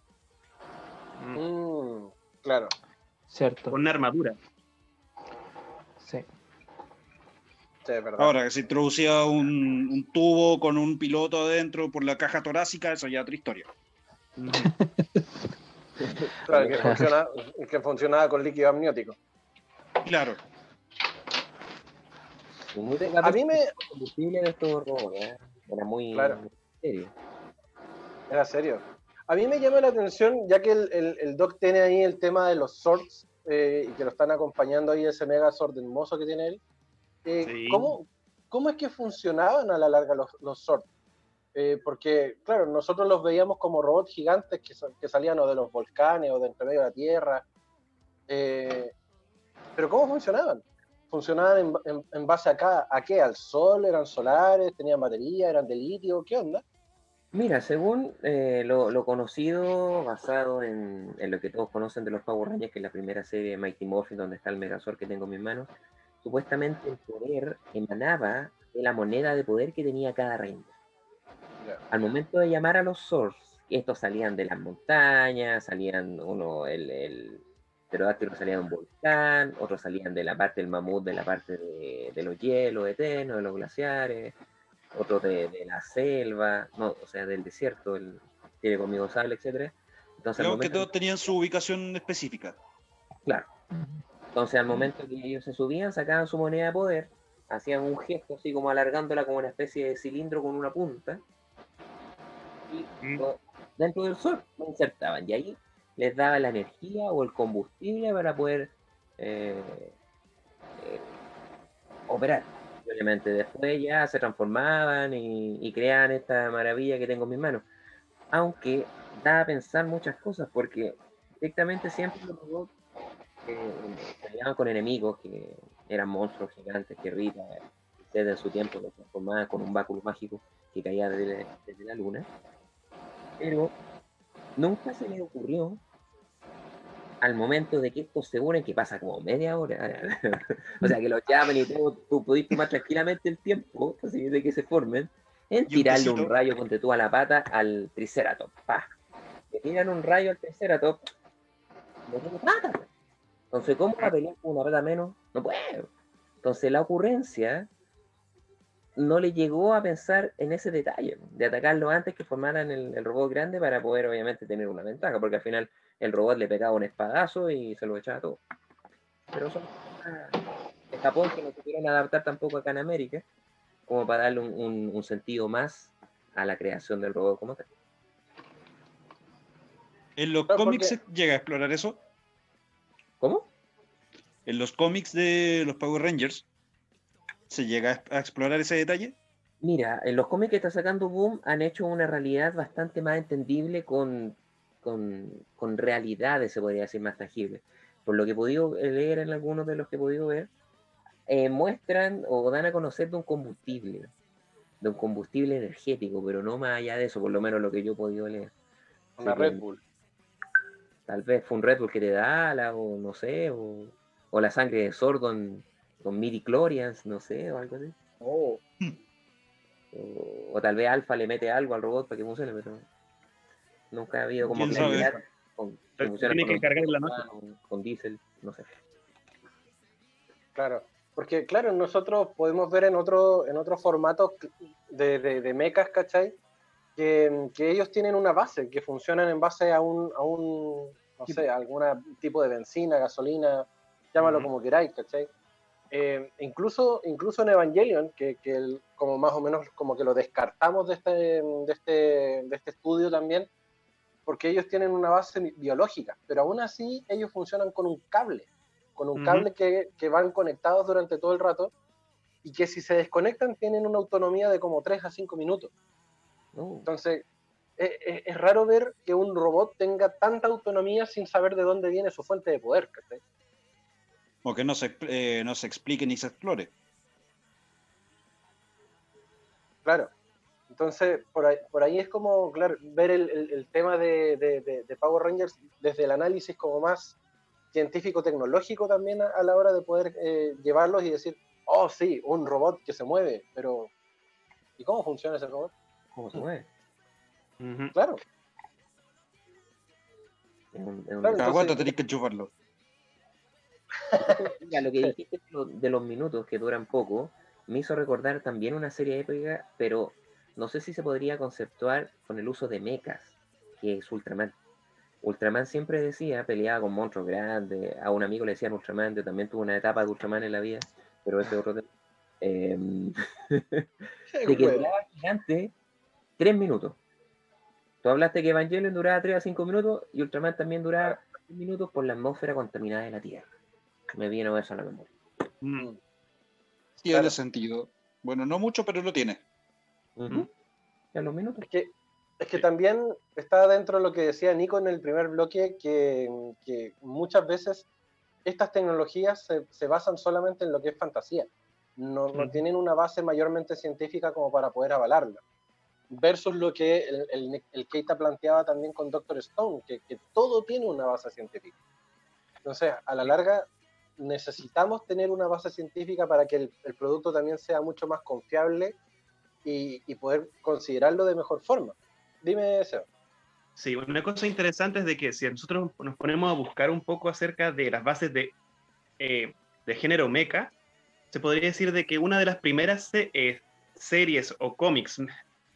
Mm, Mm, claro. Cierto. con una armadura. Sí. Sí, es verdad. Ahora, que se introducía un, un tubo con un piloto adentro por la caja torácica, eso ya es otra historia. Claro, que, funciona, que funcionaba con líquido amniótico. Claro. A mí me... combustible de estos robots, ¿eh? Era muy Claro. serio. Era serio. A mí me llama la atención, ya que el, el- el Doc tiene ahí el tema de los swords eh, y que lo están acompañando ahí ese mega sword hermoso que tiene él. eh, Sí. ¿cómo, ¿Cómo es que funcionaban a la larga los, los swords? Eh, porque, claro, nosotros los veíamos como robots gigantes que, que salían o de los volcanes o de entre medio de la tierra. Eh, pero ¿cómo funcionaban? ¿Funcionaban en, en- en base a, acá, a qué? ¿Al sol? ¿Eran solares? ¿Tenían batería? ¿Eran de litio? ¿Qué onda? Mira, según eh, lo, lo conocido, basado en, en lo que todos conocen de los Power Rangers, que es la primera serie de Mighty Morphin, donde está el Megazord que tengo en mis manos, supuestamente el poder emanaba de la moneda de poder que tenía cada. Ya. Al momento de llamar a los Swords, estos salían de las montañas, salían uno, el, el pterodáctilo salía de un volcán, otros salían de la parte del mamut, de la parte de, de los hielos eternos, de los glaciares, otros de, de la selva, no, o sea, del desierto, el tiene conmigo sable, etcétera. Entonces, Digamos que todos tenían su ubicación específica. Claro. Entonces, al momento que ellos se subían, sacaban su moneda de poder, hacían un gesto así como alargándola como una especie de cilindro con una punta, y Mm. dentro del sol lo insertaban, y ahí les daba la energía o el combustible para poder eh, eh, operar. Obviamente después ya se transformaban y, creaban esta maravilla que tengo en mis manos. Aunque da a pensar muchas cosas, porque Directamente siempre los robots eh, peleaban con enemigos que eran monstruos gigantes que Rita, desde su tiempo, lo transformaba con un báculo mágico que caía desde, desde la luna. Pero nunca se le ocurrió al momento de que estos se unen, que pasa como media hora, o sea, que los llamen y todo, tú podés tomar tranquilamente el tiempo, así de que se formen, en tirarle un, rayo con tú a la pata al Triceratops. ¡pah! Le tiran un rayo al Triceratops, no tiene pata. Entonces, ¿cómo va a pelear con una pata menos? No puede. Entonces, la ocurrencia no le llegó a pensar en ese detalle, de atacarlo antes que formaran el, el robot grande para poder, obviamente, tener una ventaja, porque al final el robot le pegaba un espadazo y se lo echaba todo. Pero son de Japón que no se quieren adaptar tampoco acá en América, como para darle un, un- un sentido más a la creación del robot como tal. En los cómics se llega a explorar eso. ¿Cómo? En los cómics de los Power Rangers se llega a explorar ese detalle. Mira, en los cómics que está sacando Boom han hecho una realidad bastante más entendible con, con, con realidades, se podría decir, más tangibles. Por lo que he podido leer en algunos de los que he podido ver, eh, muestran o dan a conocer de un combustible, de un combustible energético, pero no más allá de eso, por lo menos lo que yo he podido leer. Una Red Bull. Tal vez fue un Red Bull que te da alas, o no sé, o, o la sangre de Sordon con midi chlorians, no sé, o algo así. Oh, O, o tal vez Alpha le mete algo al robot para que funcione, pero nunca ha habido como claridad con, que funcione Tiene que con, cargar en la noche. con, con diésel, no sé. claro. Porque, claro, nosotros podemos ver en otro, en otros formatos de, de, de mechas, ¿cachai? Que, que ellos tienen una base, que funcionan en base a un, a un no sé, a algún tipo de benzina, gasolina, llámalo Ujú. como queráis, ¿cachai? Eh, incluso, incluso en Evangelion, que, que el- como más o menos como que lo descartamos de este, de, este, de este estudio también, porque ellos tienen una base bi- biológica, pero aún así ellos funcionan con un cable, con un cable que, que van conectados durante todo el rato y que si se desconectan tienen una autonomía de como 3 a 5 minutos. No, Entonces, es, es- es raro ver que un robot tenga tanta autonomía sin saber de dónde viene su fuente de poder. ¿cachai? O que no se, eh, no se explique ni se explore. Claro. Entonces, por ahí, por ahí es como, claro, ver el, el- el tema de, de- de- de Power Rangers desde el análisis como más científico-tecnológico también a, a la hora de poder eh, llevarlos y decir, oh, sí, un robot que se mueve, pero ¿y cómo funciona ese robot? ¿Cómo se mueve? Claro, un- Claro, Cada cuánto tenés que enchufarlo. Mira, lo que dijiste de los minutos que duran poco, me hizo recordar también una serie épica, pero no sé si se podría conceptuar con el uso de mechas, que es Ultraman. Ultraman siempre decía, peleaba con monstruos grandes, a un amigo le decían Ultraman, yo también tuve una etapa de Ultraman en la vida, pero ese es otro tema. Em, de que duraba gigante tres minutos. Tú hablaste que Evangelion duraba 3 a 5 minutos y Ultraman también duraba 3 minutos por la atmósfera contaminada de la Tierra. Me vino eso a la memoria. Mm. Tiene Claro. sentido. Bueno, no mucho, pero lo tiene. Ujú. Ya los minutos. Es que, es que también está dentro de lo que decía Nico en el primer bloque, que, que muchas veces estas tecnologías se, se basan solamente en lo que es fantasía. No, no tienen una base mayormente científica como para poder avalarla. Versus lo que el, el, el Keita planteaba también con Doctor Stone, que, que todo tiene una base científica. Entonces, a la larga, necesitamos tener una base científica para que el, el producto también sea mucho más confiable y, poder considerarlo de mejor forma. Dime, Seba. Sí, una cosa interesante es de que si nosotros nos ponemos a buscar un poco acerca de las bases de, eh, de género mecha, se podría decir de que una de las primeras eh, series o cómics,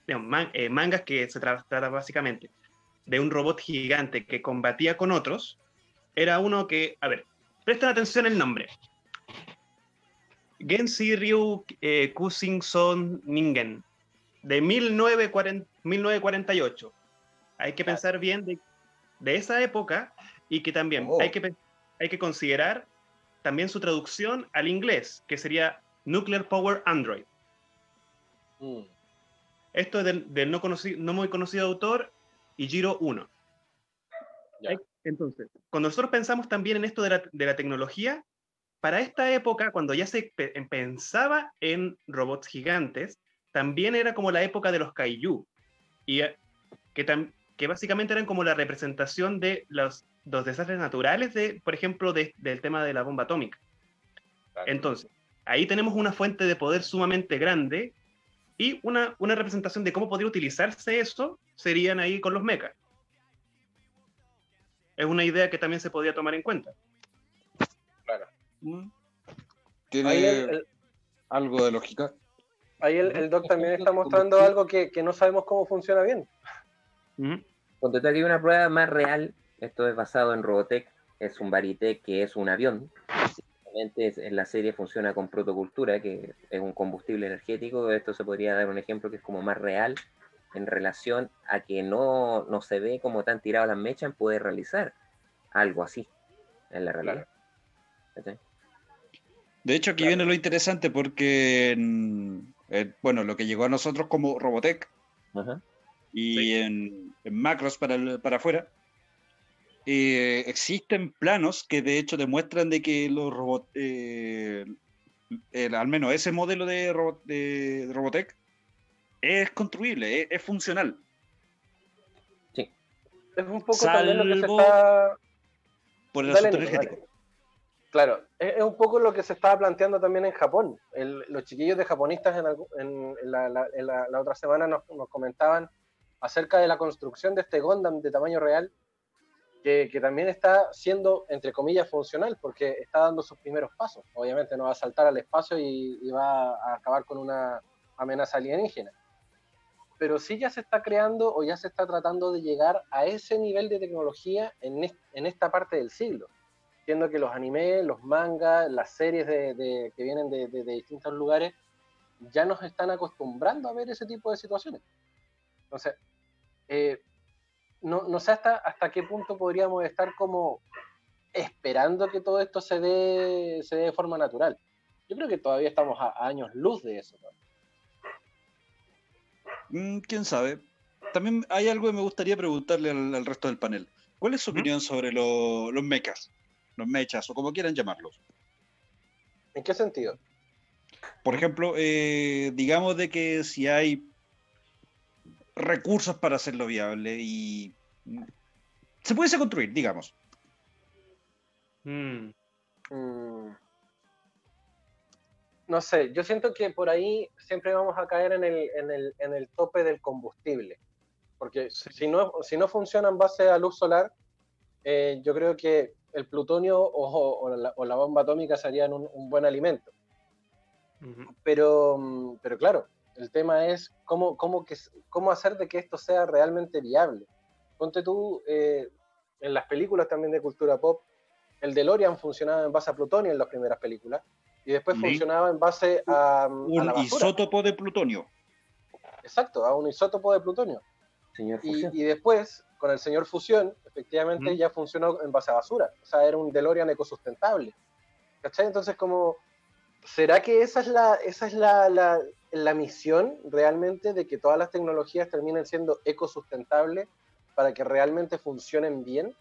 eh, mangas que se tra- trata básicamente de un robot gigante que combatía con otros, era uno que, a ver, presten atención el nombre. Genshi Ryu eh, Kusin Son Ningen, de 1940 1948 hay que pensar bien de, de esa época y que también Oh. hay, que, pe- hay que considerar también su traducción al inglés, que sería Nuclear Power Android. Mm, Esto es del, del no, conocido, no muy conocido autor, Ijiro Uno. Entonces, cuando nosotros pensamos también en esto de la, de la tecnología, para esta época, cuando ya se pe- pensaba en robots gigantes, también era como la época de los kaiju, y eh, que, básicamente eran como la representación de los, los desastres naturales, de, por ejemplo, de- del tema de la bomba atómica. Entonces, ahí tenemos una fuente de poder sumamente grande y una, una representación de cómo podría utilizarse eso serían ahí con los mechas. Es una idea que también se podría tomar en cuenta. Claro. Mm. Tiene Ahí el, el- algo de lógica. ahí el- el doc también está mostrando algo que, que no sabemos cómo funciona bien. Ujú. Cuando te una prueba más real, esto es basado en Robotech, es un Baritech que es un avión. Es- en la serie funciona con protocultura, que es un combustible energético. Esto se podría dar un ejemplo que es como más real en relación a que no, no se ve como tan tirado las mechas en poder realizar algo así en la realidad. ¿Cachai? De hecho, aquí Claro. viene lo interesante porque, en- bueno, lo que llegó a nosotros como Robotech Ajá. y Sí. en, en macros para, el- para afuera, eh, existen planos que de hecho demuestran de que los robots, eh, el- al menos ese modelo de, robot, de Robotech es construible, es, es funcional. Es un poco también lo que se está... Por el asunto energético. dale. Claro, es, un poco lo que se estaba planteando también en Japón. Los chiquillos de japonistas en, la, otra semana nos, comentaban acerca de la construcción de este Gundam de tamaño real, que, también está siendo, entre comillas, funcional, porque está dando sus primeros pasos. Obviamente no va a saltar al espacio y, va a acabar con una amenaza alienígena. Pero sí ya se está creando o ya se está tratando de llegar a ese nivel de tecnología en esta parte del siglo entiendo que los animes, los mangas, las series de, de- que vienen de, de- distintos lugares, ya nos están acostumbrando a ver ese tipo de situaciones. Entonces, eh, no, no sé hasta, hasta qué punto podríamos estar como esperando que todo esto se dé, se dé de forma natural. Yo creo que todavía estamos a, a años luz de eso. Mm, ¿Quién sabe? También hay algo que me gustaría preguntarle al, al resto del panel. ¿Cuál es su opinión sobre lo- los mechas? Los mechas, o como quieran llamarlos. ¿En qué sentido? Por ejemplo, eh, digamos de que si hay recursos para hacerlo viable y se pudiese construir, digamos. Mm. Mm. No sé, yo siento que por ahí siempre vamos a caer en el, en el, en el tope del combustible. Porque Sí. si, no, si no funciona en base a luz solar, eh, yo creo que el plutonio o, o la, o la bomba atómica serían un, un buen alimento. Pero, mm, pero claro, el tema es cómo, cómo, que, cómo hacer de que esto sea realmente viable. Ponte tú, eh, en las películas también de cultura pop, el DeLorean funcionaba en base a plutonio en las primeras películas y después Sí. funcionaba en base a, a la Un isótopo de plutonio. Exacto, a un isótopo de plutonio. Señor Y, Fusión. y después, con el señor Fusión, efectivamente ya funcionó en base a basura. O sea, era un DeLorean ecosustentable. ¿Cachai? Entonces, como, ¿será que esa es la, esa es la, la, la misión realmente de que todas las tecnologías terminen siendo ecosustentables para que realmente funcionen bien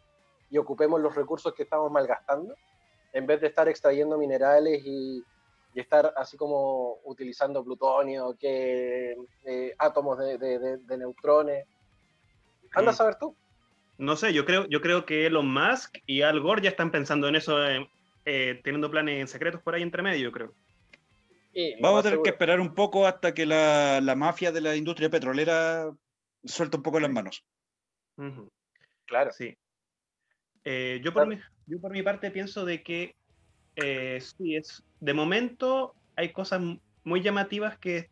y ocupemos los recursos que estamos malgastando? En vez de estar extrayendo minerales y, y estar así como utilizando plutonio, que eh, átomos de, de- de- de neutrones. Anda a saber tú. No sé, yo creo, yo creo que Elon Musk y Al Gore ya están pensando en eso, eh, eh, teniendo planes secretos por ahí entre medio, yo creo. Vamos a tener que esperar un poco hasta que la, la mafia de la industria petrolera suelte un poco las manos. Claro. Sí. Eh, yo, por Claro. mi, yo por mi parte pienso de que eh, sí, es, de momento hay cosas muy llamativas que,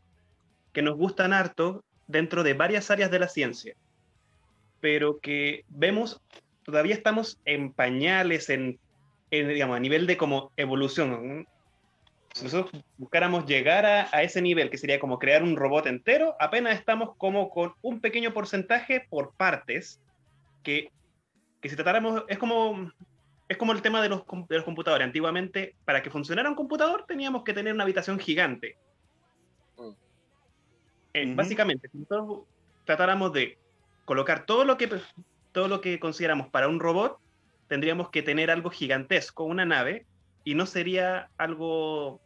que nos gustan harto dentro de varias áreas de la ciencia, pero que vemos, todavía estamos en pañales, en, en, digamos, a nivel de como evolución. Si nosotros buscáramos llegar a, a ese nivel, que sería como crear un robot entero, apenas estamos como con un pequeño porcentaje por partes, que, que si tratáramos, es como, es como el tema de los, de los computadores. Antiguamente, para que funcionara un computador, teníamos que tener una habitación gigante. Mm. Eh, Ujú. Básicamente, si nosotros tratáramos de colocar todo lo que todo lo que consideramos para un robot, tendríamos que tener algo gigantesco, una nave, y no sería algo,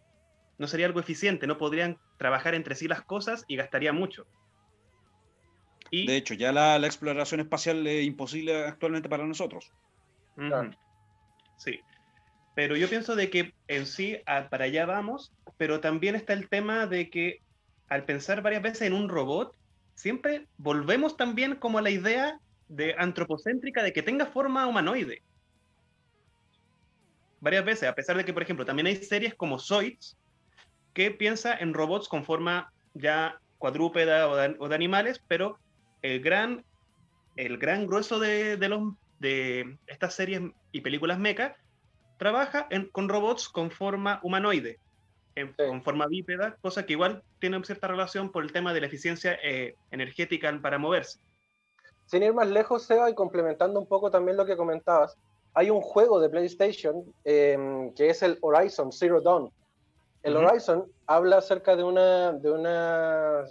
no sería algo eficiente, no podrían trabajar entre sí las cosas y gastaría mucho. Y, De hecho, ya la, la exploración espacial es imposible actualmente para nosotros. Sí. Pero yo pienso de que en sí a- para allá vamos, pero también está el tema de que al pensar varias veces en un robot, siempre volvemos también como a la idea de antropocéntrica de que tenga forma humanoide. Varias veces, a pesar de que, por ejemplo, también hay series como Zoids, que piensa en robots con forma ya cuadrúpeda o de, animales, pero el gran, el gran grueso de, de los, de estas series y películas mecha trabaja con robots con forma humanoide, en- Sí. con forma bípeda, cosa que igual tiene cierta relación por el tema de la eficiencia eh, energética para moverse. Sin ir más lejos, Seba, y complementando un poco también lo que comentabas, hay un juego de PlayStation eh, que es el Horizon Zero Dawn. El Ujú. Horizon habla acerca de una, de una,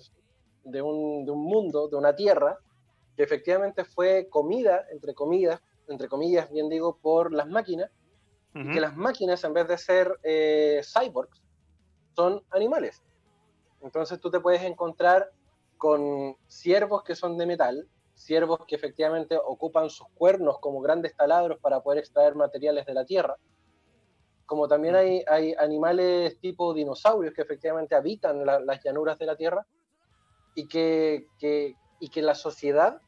de un, de un mundo, de una tierra que efectivamente fue comida, entre comillas, entre comillas, bien digo, por las máquinas, y que las máquinas, en vez de ser eh, cyborgs, son animales. Entonces tú te puedes encontrar con ciervos que son de metal, ciervos que efectivamente ocupan sus cuernos como grandes taladros para poder extraer materiales de la tierra. Como también hay, hay animales tipo dinosaurios que efectivamente habitan la- las llanuras de la tierra y que, que- y que la sociedad,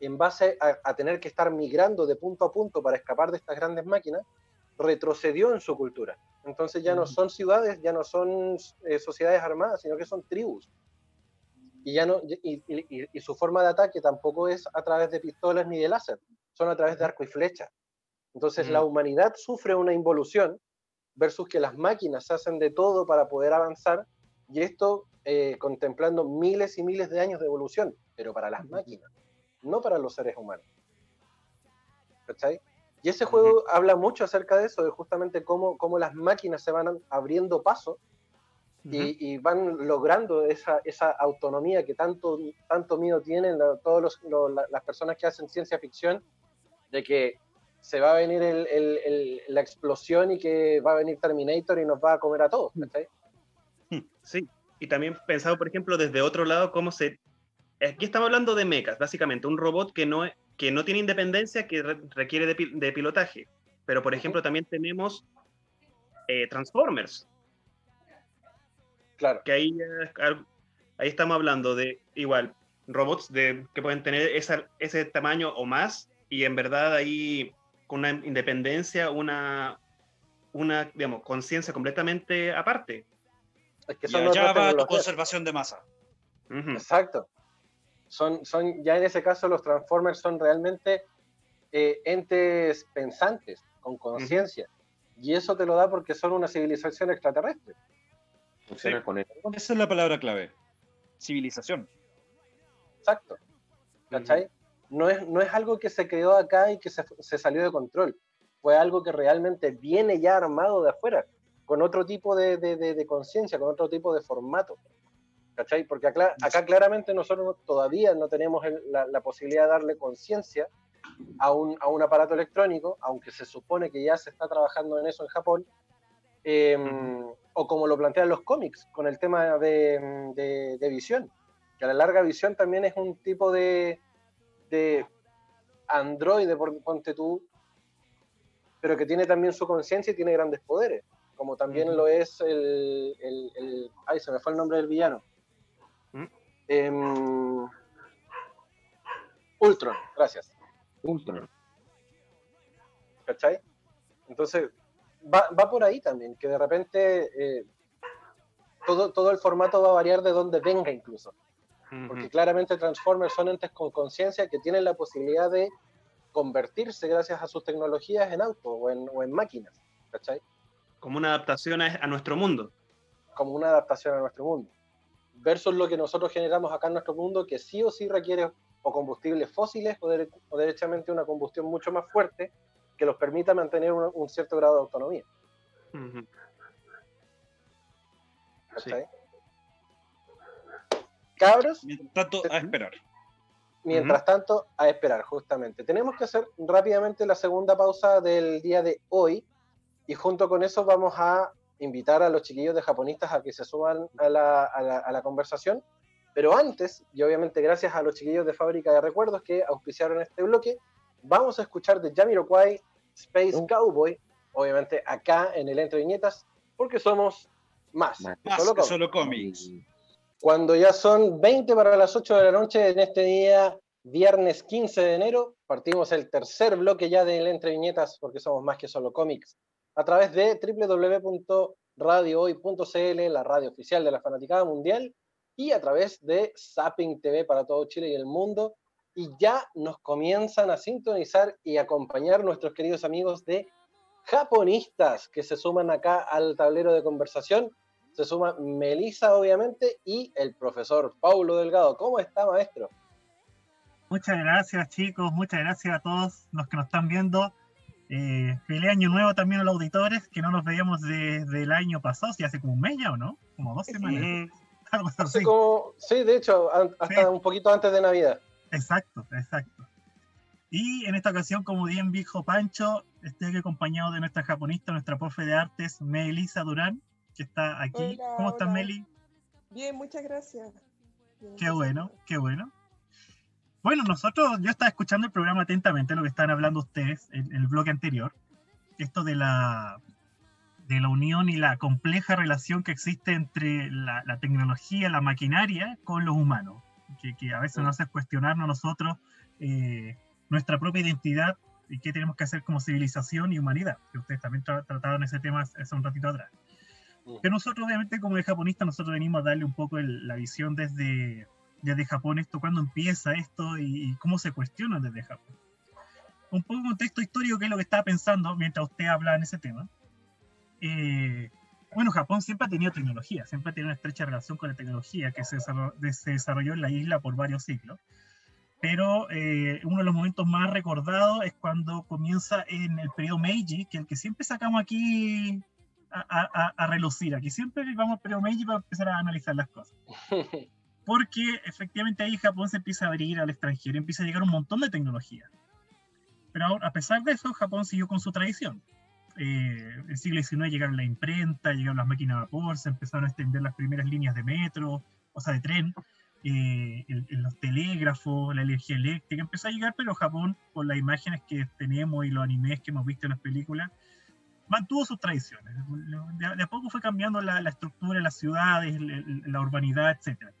en base a tener que estar migrando de punto a punto para escapar de estas grandes máquinas, retrocedió en su cultura. Entonces ya no son ciudades, ya no son eh, sociedades armadas, sino que son tribus. Y, ya no, y, y- y- y su forma de ataque tampoco es a través de pistolas ni de láser, son a través de arco y flecha. Entonces la humanidad sufre una involución versus que las máquinas hacen de todo para poder avanzar y esto eh, contemplando miles y miles de años de evolución, pero para las máquinas, no para los seres humanos. ¿Cachai? Y ese juego habla mucho acerca de eso, de justamente cómo, cómo las máquinas se van abriendo paso y, y van logrando esa, esa autonomía que tanto, tanto miedo tienen la- las personas que hacen ciencia ficción, de que se va a venir el- el- el- la explosión y que va a venir Terminator y nos va a comer a todos. ¿cachai? Sí, y también pensado, por ejemplo, desde otro lado, cómo se... Aquí estamos hablando de mechas, básicamente, un robot que no, que no tiene independencia, que re- requiere de, pi- de pilotaje. Pero, por ejemplo, también tenemos eh, Transformers, Claro, que ahí, ya ahí estamos hablando de, igual, robots de, que pueden tener esa- ese tamaño o más, y en verdad ahí con una independencia, una, una digamos, conciencia completamente aparte. es que Y son allá otras va tu conservación de masa. Exacto. Son, son, ya en ese caso los Transformers son realmente eh, entes pensantes, con conciencia. Y eso te lo da porque son una civilización extraterrestre. Funciona Sí. con el Esa es la palabra clave. Civilización. Exacto. ¿Cachai? No es, no es algo que se creó acá y que se, se salió de control. Fue algo que realmente viene ya armado de afuera, con otro tipo de, de- de- de conciencia, con otro tipo de formato. ¿Cachai? Porque acá, acá claramente nosotros todavía no tenemos el- la, la posibilidad de darle conciencia a un, a un aparato electrónico, aunque se supone que ya se está trabajando en eso en Japón, eh, o como lo plantean los cómics, con el tema de, de- de visión, que a la larga visión también es un tipo de, de androide, por, ponte tú, pero que tiene también su conciencia y tiene grandes poderes, como también lo es el, el- el- Ay, se me fue el nombre del villano. Em, Ultron, gracias. Ultron. ¿cachai? Entonces, va, va por ahí también, que de repente eh, todo, todo el formato va a variar de donde venga incluso, porque claramente Transformers son entes con conciencia que tienen la posibilidad de convertirse gracias a sus tecnologías en autos o en, o en máquinas, ¿cachai? Como una adaptación a, a nuestro mundo. Como una adaptación a nuestro mundo. Versus lo que nosotros generamos acá en nuestro mundo, que sí o sí requiere o combustibles fósiles o, dere- o derechamente una combustión mucho más fuerte que los permita mantener un, un cierto grado de autonomía. ¿cachai? Cabros, Mientras tanto, a esperar. mientras tanto, a esperar, justamente. Tenemos que hacer rápidamente la segunda pausa del día de hoy y junto con eso vamos a invitar a los chiquillos de japonistas a que se suban a la, a la, a la conversación. Pero antes, y obviamente gracias a los chiquillos de Fábrica de Recuerdos que auspiciaron este bloque, vamos a escuchar de Jamiroquai Space Uh. Cowboy, obviamente acá en el Entre Viñetas, porque somos más. Más. Más Solo que cómics. solo cómics. Cuando ya son 20 para las 8 de la noche en este día, viernes 15 de enero, partimos el tercer bloque ya del Entre Viñetas, porque somos más que solo cómics, a través de www.radiohoy.cl, la radio oficial de la Fanaticada Mundial, y a través de Zapping TV para todo Chile y el mundo. Y ya nos comienzan a sintonizar y acompañar nuestros queridos amigos de japonistas que se suman acá al tablero de conversación. Se suma Melissa, obviamente, y el profesor Paulo Delgado. ¿Cómo está, maestro? Muchas gracias, chicos. Muchas gracias a todos los que nos están viendo. Eh, feliz año nuevo también a los auditores que no nos veíamos desde el año pasado, si hace como un mes ya o no, como dos semanas. Algo Así así. como, sí, de hecho, hasta Sí. un poquito antes de Navidad. Exacto, exacto. Y en esta ocasión, como bien dijo Pancho, estoy aquí acompañado de nuestra japonista, nuestra profe de artes, Melissa Durán, que está aquí. Hola, ¿Cómo estás, hola. Meli? Bien, muchas gracias. Bien, Qué muchas bueno, gracias. qué bueno. Bueno, nosotros, yo estaba escuchando el programa atentamente, lo que estaban hablando ustedes, en el bloque anterior, esto de la, de la unión y la compleja relación que existe entre la, la tecnología, la maquinaria, con los humanos, que, que a veces nos hace cuestionarnos nosotros eh, nuestra propia identidad y qué tenemos que hacer como civilización y humanidad, que ustedes también tra- trataron ese tema hace un ratito atrás. Pero nosotros, obviamente, como de japonista, nosotros venimos a darle un poco el- la visión desde, desde Japón, esto, cuándo empieza esto y, cómo se cuestiona desde Japón. Un poco de contexto histórico, que es lo que estaba pensando mientras usted habla en ese tema. Eh, bueno, Japón siempre ha tenido tecnología, siempre ha tenido una estrecha relación con la tecnología que se desarrolló, de- se desarrolló en la isla por varios siglos. Pero eh, uno de los momentos más recordados es cuando comienza en el periodo Meiji, que es el que siempre sacamos aquí a- a- a relucir. Aquí siempre vamos al periodo Meiji para empezar a analizar las cosas. Porque efectivamente ahí Japón se empieza a abrir al extranjero, empieza a llegar un montón de tecnología. Pero ahora, a pesar de eso, Japón siguió con su tradición. Eh, en el siglo XIX llegaron la imprenta, llegaron las máquinas a vapor, se empezaron a extender las primeras líneas de metro, o sea, de tren, eh, el- el- los telégrafos, la energía eléctrica, empezó a llegar, pero Japón, por las imágenes que tenemos y los animes que hemos visto en las películas, mantuvo sus tradiciones. De, de a poco fue cambiando la, la estructura de las ciudades, el- la urbanidad, etc.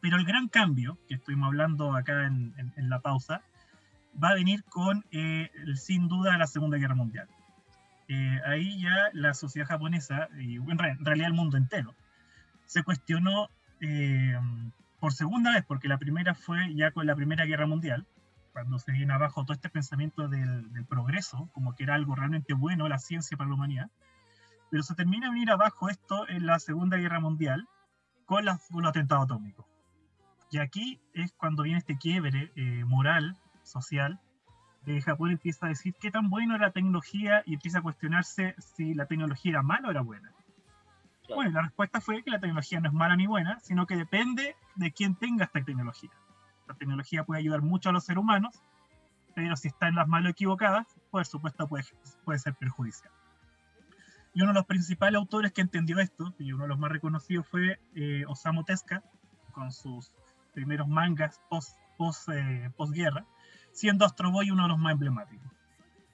Pero el gran cambio, que estuvimos hablando acá en, en- en la pausa, va a venir con, eh, sin duda, la Segunda Guerra Mundial. Eh, ahí ya la sociedad japonesa, y en, re- en realidad el mundo entero, se cuestionó eh, por segunda vez, porque la primera fue ya con la Primera Guerra Mundial, cuando se viene abajo todo este pensamiento del, del progreso, como que era algo realmente bueno la ciencia para la humanidad, pero se termina de venir abajo esto en la Segunda Guerra Mundial con, las- con los atentados atómicos. Y aquí es cuando viene este quiebre eh, moral, social, de Japón empieza a decir qué tan bueno era la tecnología y empieza a cuestionarse si la tecnología era mala o era buena. Claro. Bueno, la respuesta fue que la tecnología no es mala ni buena, sino que depende de quién tenga esta tecnología. La tecnología puede ayudar mucho a los seres humanos, pero si está en las manos equivocadas, por supuesto puede, puede ser perjudicial. Y uno de los principales autores que entendió esto, y uno de los más reconocidos fue eh, Osamu Tezuka, con sus primeros mangas post, post, eh, postguerra, siendo Astro Boy uno de los más emblemáticos.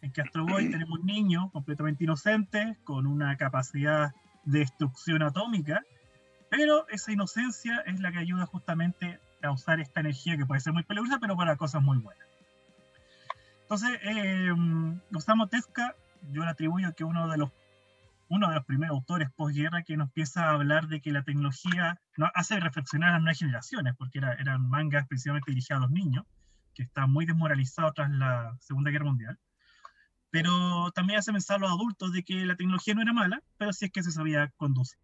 En que Astro Boy tenemos un niño completamente inocente, con una capacidad de destrucción atómica, pero esa inocencia es la que ayuda justamente a usar esta energía que puede ser muy peligrosa, pero para cosas muy buenas. Entonces, eh, Osamu Tezuka, yo le atribuyo que uno de los uno de los primeros autores postguerra que nos empieza a hablar de que la tecnología nos hace reflexionar a las nuevas generaciones, porque era, eran mangas principalmente dirigidos a los niños, que estaban muy desmoralizados tras la Segunda Guerra Mundial. Pero también hace pensar a los adultos de que la tecnología no era mala, pero sí es que se sabía conducir.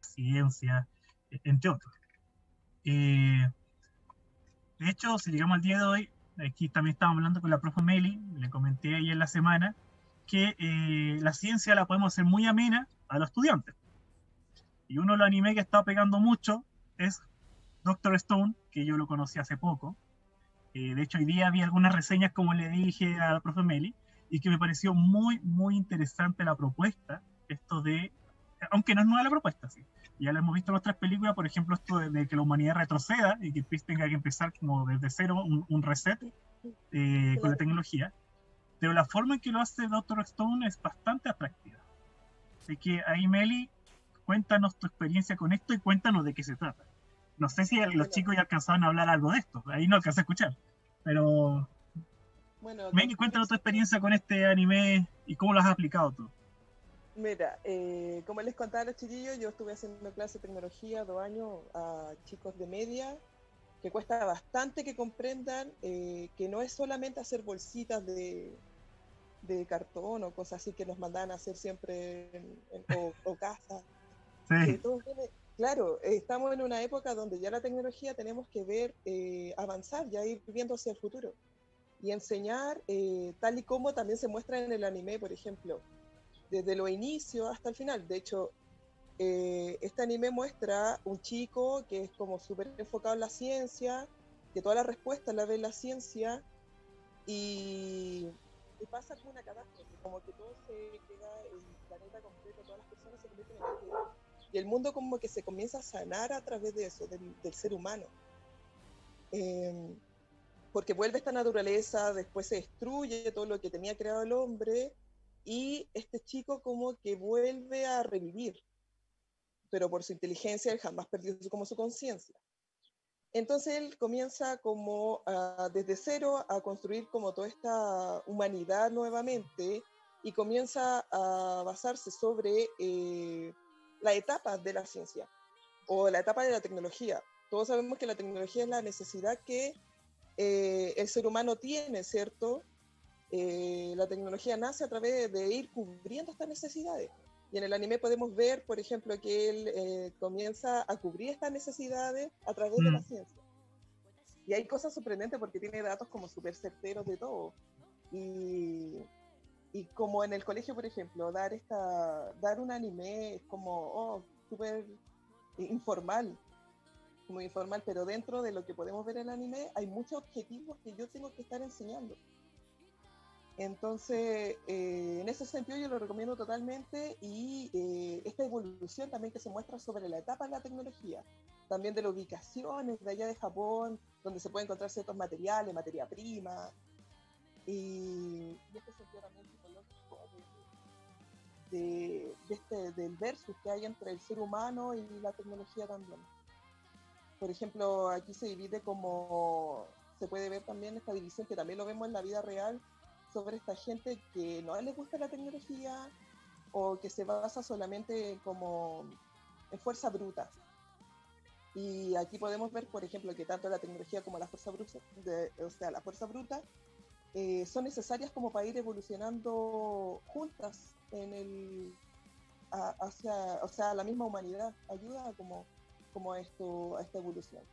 Ciencia, e- entre otros. Eh, de hecho, si llegamos al día de hoy, aquí también estamos hablando con la profe Meli, le comenté ahí en la semana, que eh, la ciencia la podemos hacer muy amena a los estudiantes. Y uno de los animes que estado pegando mucho es Doctor Stone, que yo lo conocí hace poco. Eh, de hecho, hoy día vi algunas reseñas, como le dije a la profe Meli, y que me pareció muy, muy interesante la propuesta. Esto de, aunque no es nueva la propuesta, sí. Ya lo hemos visto en otras películas, por ejemplo, esto de, de que la humanidad retroceda y que Chris tenga que empezar como desde cero, un, un reset eh, con la tecnología. Pero la forma en que lo hace Doctor Stone es bastante atractiva. Así que ahí, Meli, cuéntanos tu experiencia con esto y cuéntanos de qué se trata. No sé si los chicos ya alcanzaban a hablar algo de esto, ahí no alcancé a escuchar. Pero, Bueno, Meli, cuéntanos tu experiencia con este anime y cómo lo has aplicado tú. Mira, eh, como les contaba a los chiquillos, yo estuve haciendo clase de tecnología dos años a chicos de media, que cuesta bastante que comprendan eh, que no es solamente hacer bolsitas de, de cartón o cosas así que nos mandan a hacer siempre en- en- o, o casas. Sí, viene- claro, eh, estamos en una época donde ya la tecnología tenemos que ver eh, avanzar, ya ir viendo hacia el futuro y enseñar eh, tal y como también se muestra en el anime, por ejemplo, desde los inicios hasta el final. De hecho, eh, este anime muestra un chico que es como súper enfocado en la ciencia, que todas las respuestas las ve en la ciencia y, y pasa como una catástrofe, como que todo se queda, el planeta completo, todas las personas se convierten en objetos y el mundo como que se comienza a sanar a través de eso, del, del ser humano. Em, porque vuelve esta naturaleza, después se destruye todo lo que tenía creado el hombre y este chico como que vuelve a revivir, pero por su inteligencia él jamás perdió como su conciencia. Entonces él comienza como desde cero a construir como toda esta humanidad nuevamente y comienza a basarse sobre eh, la etapa de la ciencia o la etapa de la tecnología. Todos sabemos que la tecnología es la necesidad que eh, el ser humano tiene, ¿cierto? Eh, la tecnología nace a través de ir cubriendo estas necesidades. Y en el anime podemos ver, por ejemplo, que él eh, comienza a cubrir estas necesidades a través de la Mm. ciencia. Y hay cosas sorprendentes porque tiene datos como súper certeros de todo. Y, y como en el colegio, por ejemplo, dar, esta, dar un anime es como, oh, súper informal, muy informal, pero dentro de lo que podemos ver en el anime hay muchos objetivos que yo tengo que estar enseñando. Entonces, eh, en ese sentido yo lo recomiendo totalmente y eh, esta evolución también que se muestra sobre la etapa de la tecnología, también de las ubicaciones de allá de Japón, donde se pueden encontrar ciertos materiales, materia prima, y, y este sentido también psicológico de, de- de este, del versus que hay entre el ser humano y la tecnología también. Por ejemplo, aquí se divide como, se puede ver también esta división que también lo vemos en la vida real, sobre esta gente que no les gusta la tecnología o que se basa solamente como en fuerza bruta. Y aquí podemos ver, por ejemplo, que tanto la tecnología como la fuerza bruta, de- o sea, la fuerza bruta, eh, son necesarias como para ir evolucionando juntas en el, a- hacia, o sea, la misma humanidad. Ayuda como, como a esto, a esta evolución.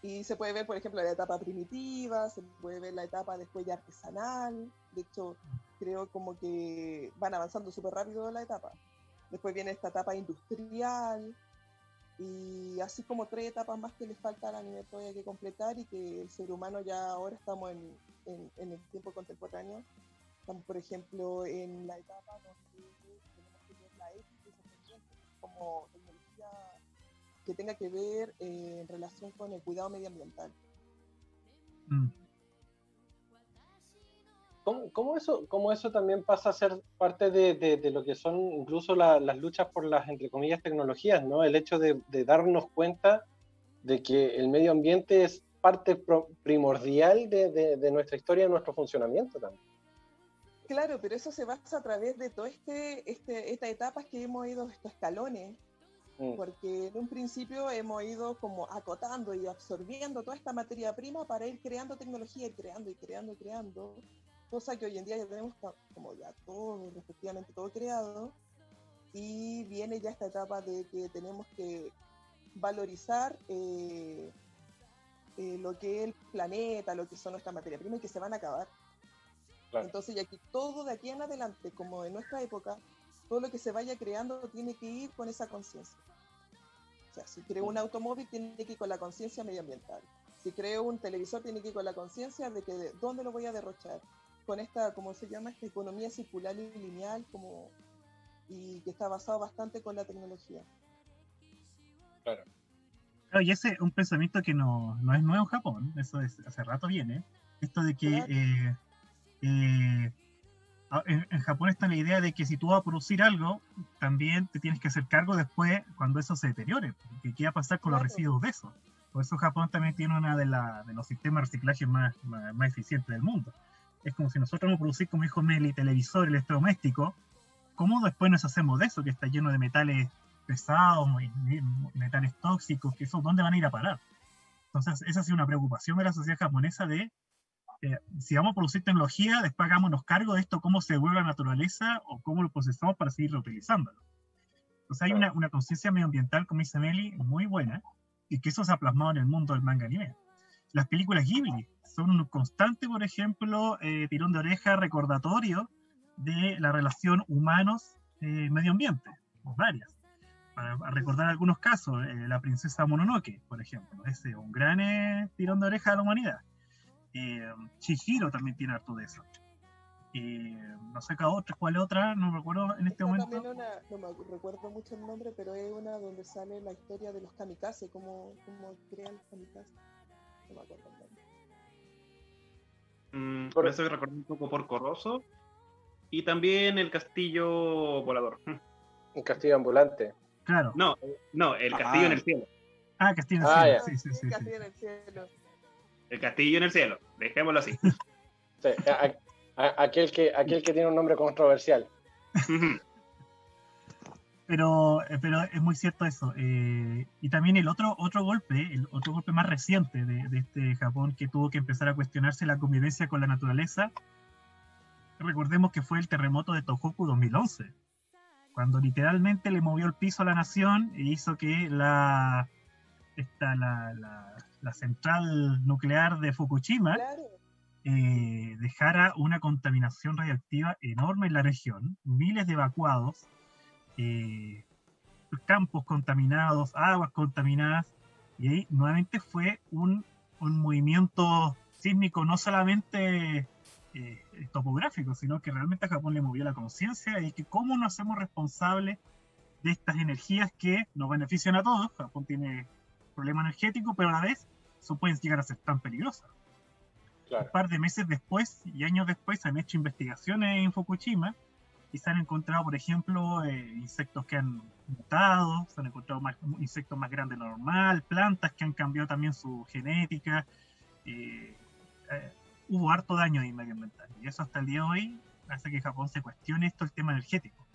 Y se puede ver, por ejemplo, la etapa primitiva, se puede ver la etapa después ya artesanal. De hecho, creo como que van avanzando súper rápido la etapa. Después viene esta etapa industrial. Y así como tres etapas más que les falta al anime todavía que completar y que el ser humano ya ahora estamos en, en- el tiempo contemporáneo. Estamos, por ejemplo, en la etapa donde tenemos que ver la ética como tecnología que tenga que ver eh, en relación con el cuidado medioambiental. Mm. ¿Cómo, cómo eso, cómo eso también pasa a ser parte de, de- de lo que son incluso la- las luchas por las, entre comillas, tecnologías, ¿no? El hecho de, de darnos cuenta de que el medio ambiente es parte pro- primordial de, de- de nuestra historia y nuestro funcionamiento también. Claro, pero eso se basa a través de todas este, este, estas etapas que hemos ido, estos escalones, Mm. porque en un principio hemos ido como acotando y absorbiendo toda esta materia prima para ir creando tecnología y creando y creando y creando, cosa que hoy en día ya tenemos como ya todo, respectivamente todo creado, y viene ya esta etapa de que tenemos que valorizar eh, eh, lo que es el planeta, lo que son nuestras materias primas y que se van a acabar. Claro. Entonces, y aquí todo de aquí en adelante, como en nuestra época, todo lo que se vaya creando tiene que ir con esa conciencia. O sea, si creo un automóvil, tiene que ir con la conciencia medioambiental. Si creo un televisor, tiene que ir con la conciencia de que de dónde lo voy a derrochar. Con esta, ¿cómo se llama? Esta economía circular y lineal, como, y que está basado bastante con la tecnología. Claro. Claro, y ese es un pensamiento que no, no es nuevo en Japón, eso es, hace rato viene. Esto de que Claro. eh, eh, en, en Japón está la idea de que si tú vas a producir algo, también te tienes que hacer cargo después cuando eso se deteriore. porque ¿Qué va a pasar con los Claro. residuos de eso? Por eso Japón también tiene uno de, la- de los sistemas de reciclaje más, más, más eficientes del mundo. Es como si nosotros vamos a producir, como dijo Meli, televisor, electrodoméstico, ¿cómo después nos hacemos de eso que está lleno de metales pesados, metales tóxicos, que eso, ¿dónde van a ir a parar? Entonces, esa ha sido una preocupación de la sociedad japonesa de, eh, si vamos a producir tecnología, después hagámonos cargo de esto, cómo se devuelve a la naturaleza o cómo lo procesamos para seguir reutilizándolo. Entonces hay una, una conciencia medioambiental, como dice Meli, muy buena, y que eso se ha plasmado en el mundo del manga anime. Las películas Ghibli son un constante, por ejemplo, eh, tirón de oreja recordatorio de la relación humanos-medio ambiente, varias para recordar algunos casos, eh, la princesa Mononoke, por ejemplo, es un gran eh, tirón de oreja a la humanidad. Eh, Chihiro también tiene harto de eso. Eh, no sé qué otra, cuál otra, no recuerdo en este Está momento. también una, no me recuerdo mucho el nombre, pero es una donde sale la historia de los kamikaze, cómo, cómo crean los kamikaze. No me acuerdo el nombre. Mm, Por- me estoy recordando un poco por Corroso. Y también el castillo volador. Un castillo ambulante. Claro. No, no, el castillo Ah. en el cielo. Ah, que tiene Ah, ya. sí, sí, sí, sí. Casi en el cielo. El castillo en el cielo. Dejémoslo así. Sí, a- a- aquel, que, aquel que tiene un nombre controversial. Pero, eh, pero es muy cierto eso. eh, y también el otro, otro golpe, el otro golpe más reciente de, de este Japón que tuvo que empezar a cuestionarse la convivencia con la naturaleza, recordemos que fue el terremoto de Tohoku 2011, cuando literalmente le movió el piso a la nación e hizo que la, esta, la, la, la central nuclear de Fukushima Claro, eh, dejara una contaminación radiactiva enorme en la región, miles de evacuados, eh, campos contaminados, aguas contaminadas, y ahí nuevamente fue un, un movimiento sísmico no solamente eh, topográfico, sino que realmente a Japón le movió la conciencia y que cómo nos hacemos responsables de estas energías que nos benefician a todos. Japón tiene problema energético, pero a la vez eso pueden llegar a ser tan peligrosas Claro. un par de meses después y años después se han hecho investigaciones en Fukushima y se han encontrado, por ejemplo, eh, insectos que han mutado, se han encontrado más, insectos más grandes de lo normal, plantas que han cambiado también su genética. eh, eh, hubo harto daño ahí medioambiental y eso hasta el día de hoy hace que Japón se cuestione esto el tema energético.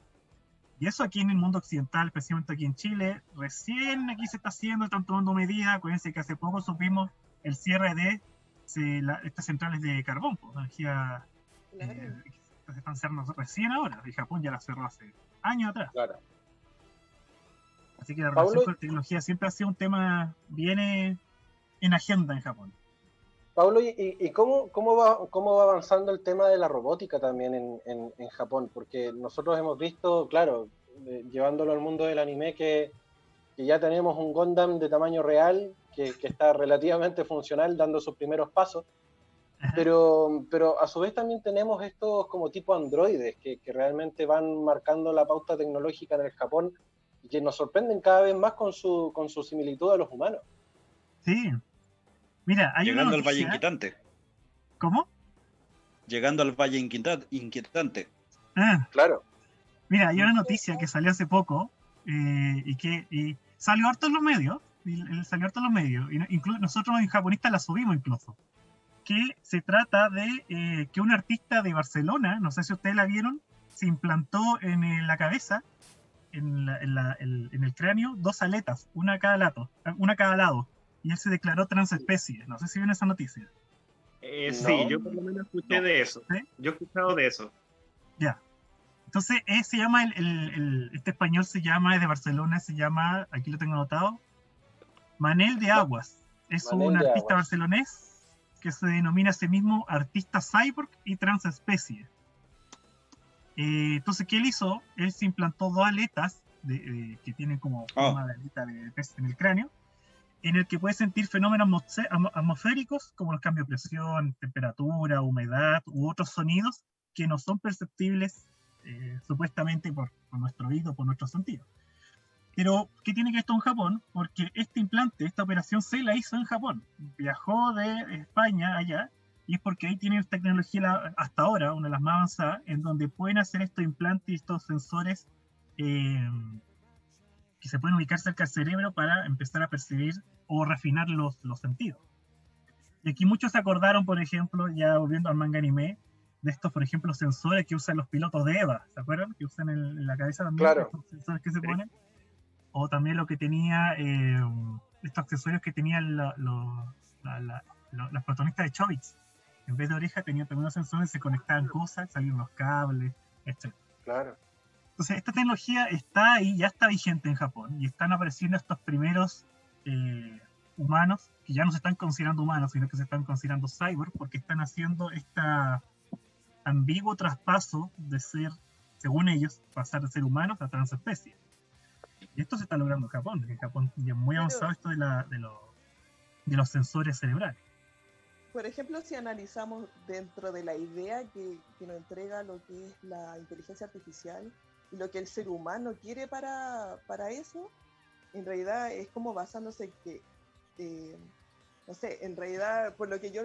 Y eso aquí en el mundo occidental, especialmente aquí en Chile, recién aquí se está haciendo, están tomando medidas. Acuérdense que hace poco supimos el cierre de se- la- estas centrales de carbón, pues, energía claro. eh, que se están cerrando recién ahora, y Japón ya la cerró hace años atrás. Claro. Así que la Pablo- relación con la tecnología siempre ha sido un tema bien eh, en agenda en Japón. Pablo, ¿y, cómo, cómo, va, cómo va avanzando el tema de la robótica también en, en- en Japón? Porque nosotros hemos visto, claro, eh, llevándolo al mundo del anime, que, que ya tenemos un Gundam de tamaño real que, que está relativamente funcional, dando sus primeros pasos. Ajá. Pero, pero a su vez también tenemos estos como tipo androides que, que realmente van marcando la pauta tecnológica en el Japón y que nos sorprenden cada vez más con su, con su similitud a los humanos. Sí. Mira, hay Llegando una al Valle Inquietante. ¿Cómo? Llegando al Valle Inquieta- Inquietante. Ah, Claro, mira, hay una noticia que salió hace poco eh, y que y salió harto en los medios, y, y salió harto en los medios, y no- inclu- nosotros en japonistas la subimos incluso, que se trata de eh, que un artista de Barcelona, no sé si ustedes la vieron, se implantó en eh, la cabeza, en, la- en la- el, en el cráneo, dos aletas, una a cada lado, una a cada lado, y él se declaró transespecie. No sé si vieron esa noticia. Eh, No. Sí, yo por lo menos escuché de eso. ¿Sí? Yo he escuchado de eso. Ya. Entonces, eh, se llama, el, el- el- este español se llama, es de Barcelona, se llama, aquí lo tengo anotado, Manel de Aguas. Es Manel un artista Aguas. barcelonés que se denomina a sí mismo artista cyborg y transespecie. Eh, entonces, ¿qué él hizo? Él se implantó dos aletas de- de- que tienen como Ah. forma de aleta de pez en el cráneo, en el que puede sentir fenómenos atmosféricos como los cambios de presión, temperatura, humedad u otros sonidos que no son perceptibles eh, supuestamente por, por nuestro oído, por nuestros sentidos. Pero, ¿qué tiene que esto en Japón? Porque este implante, esta operación se la hizo en Japón. Viajó de España allá y es porque ahí tienen tecnología la- hasta ahora, una de las más avanzadas, en donde pueden hacer estos implantes y estos sensores eh, que se pueden ubicar cerca del cerebro para empezar a percibir o refinar los, los sentidos. Y aquí muchos se acordaron, por ejemplo, ya volviendo al manga anime, de estos, por ejemplo, sensores que usan los pilotos de EVA, ¿se acuerdan? Que usan en, en la cabeza también, Claro. estos sensores que se Sí. ponen. O también lo que tenía, eh, estos accesorios que tenían la- lo- la- la- los protagonistas de Chobits. En vez de oreja tenían también unos sensores, se conectaban cosas, salían los cables, etc. Claro. Entonces, esta tecnología está ahí, ya está vigente en Japón, y están apareciendo estos primeros eh, humanos, que ya no se están considerando humanos, sino que se están considerando cyborg, porque están haciendo este ambiguo traspaso de ser, según ellos, pasar de ser humanos a transespecie. Y esto se está logrando en Japón. En Japón ya es muy avanzado esto de, la, de, lo- de los sensores cerebrales. Por ejemplo, si analizamos dentro de la idea que, que nos entrega lo que es la inteligencia artificial lo que el ser humano quiere para, para eso, en realidad es como basándose que, eh, no sé, en realidad, por lo que yo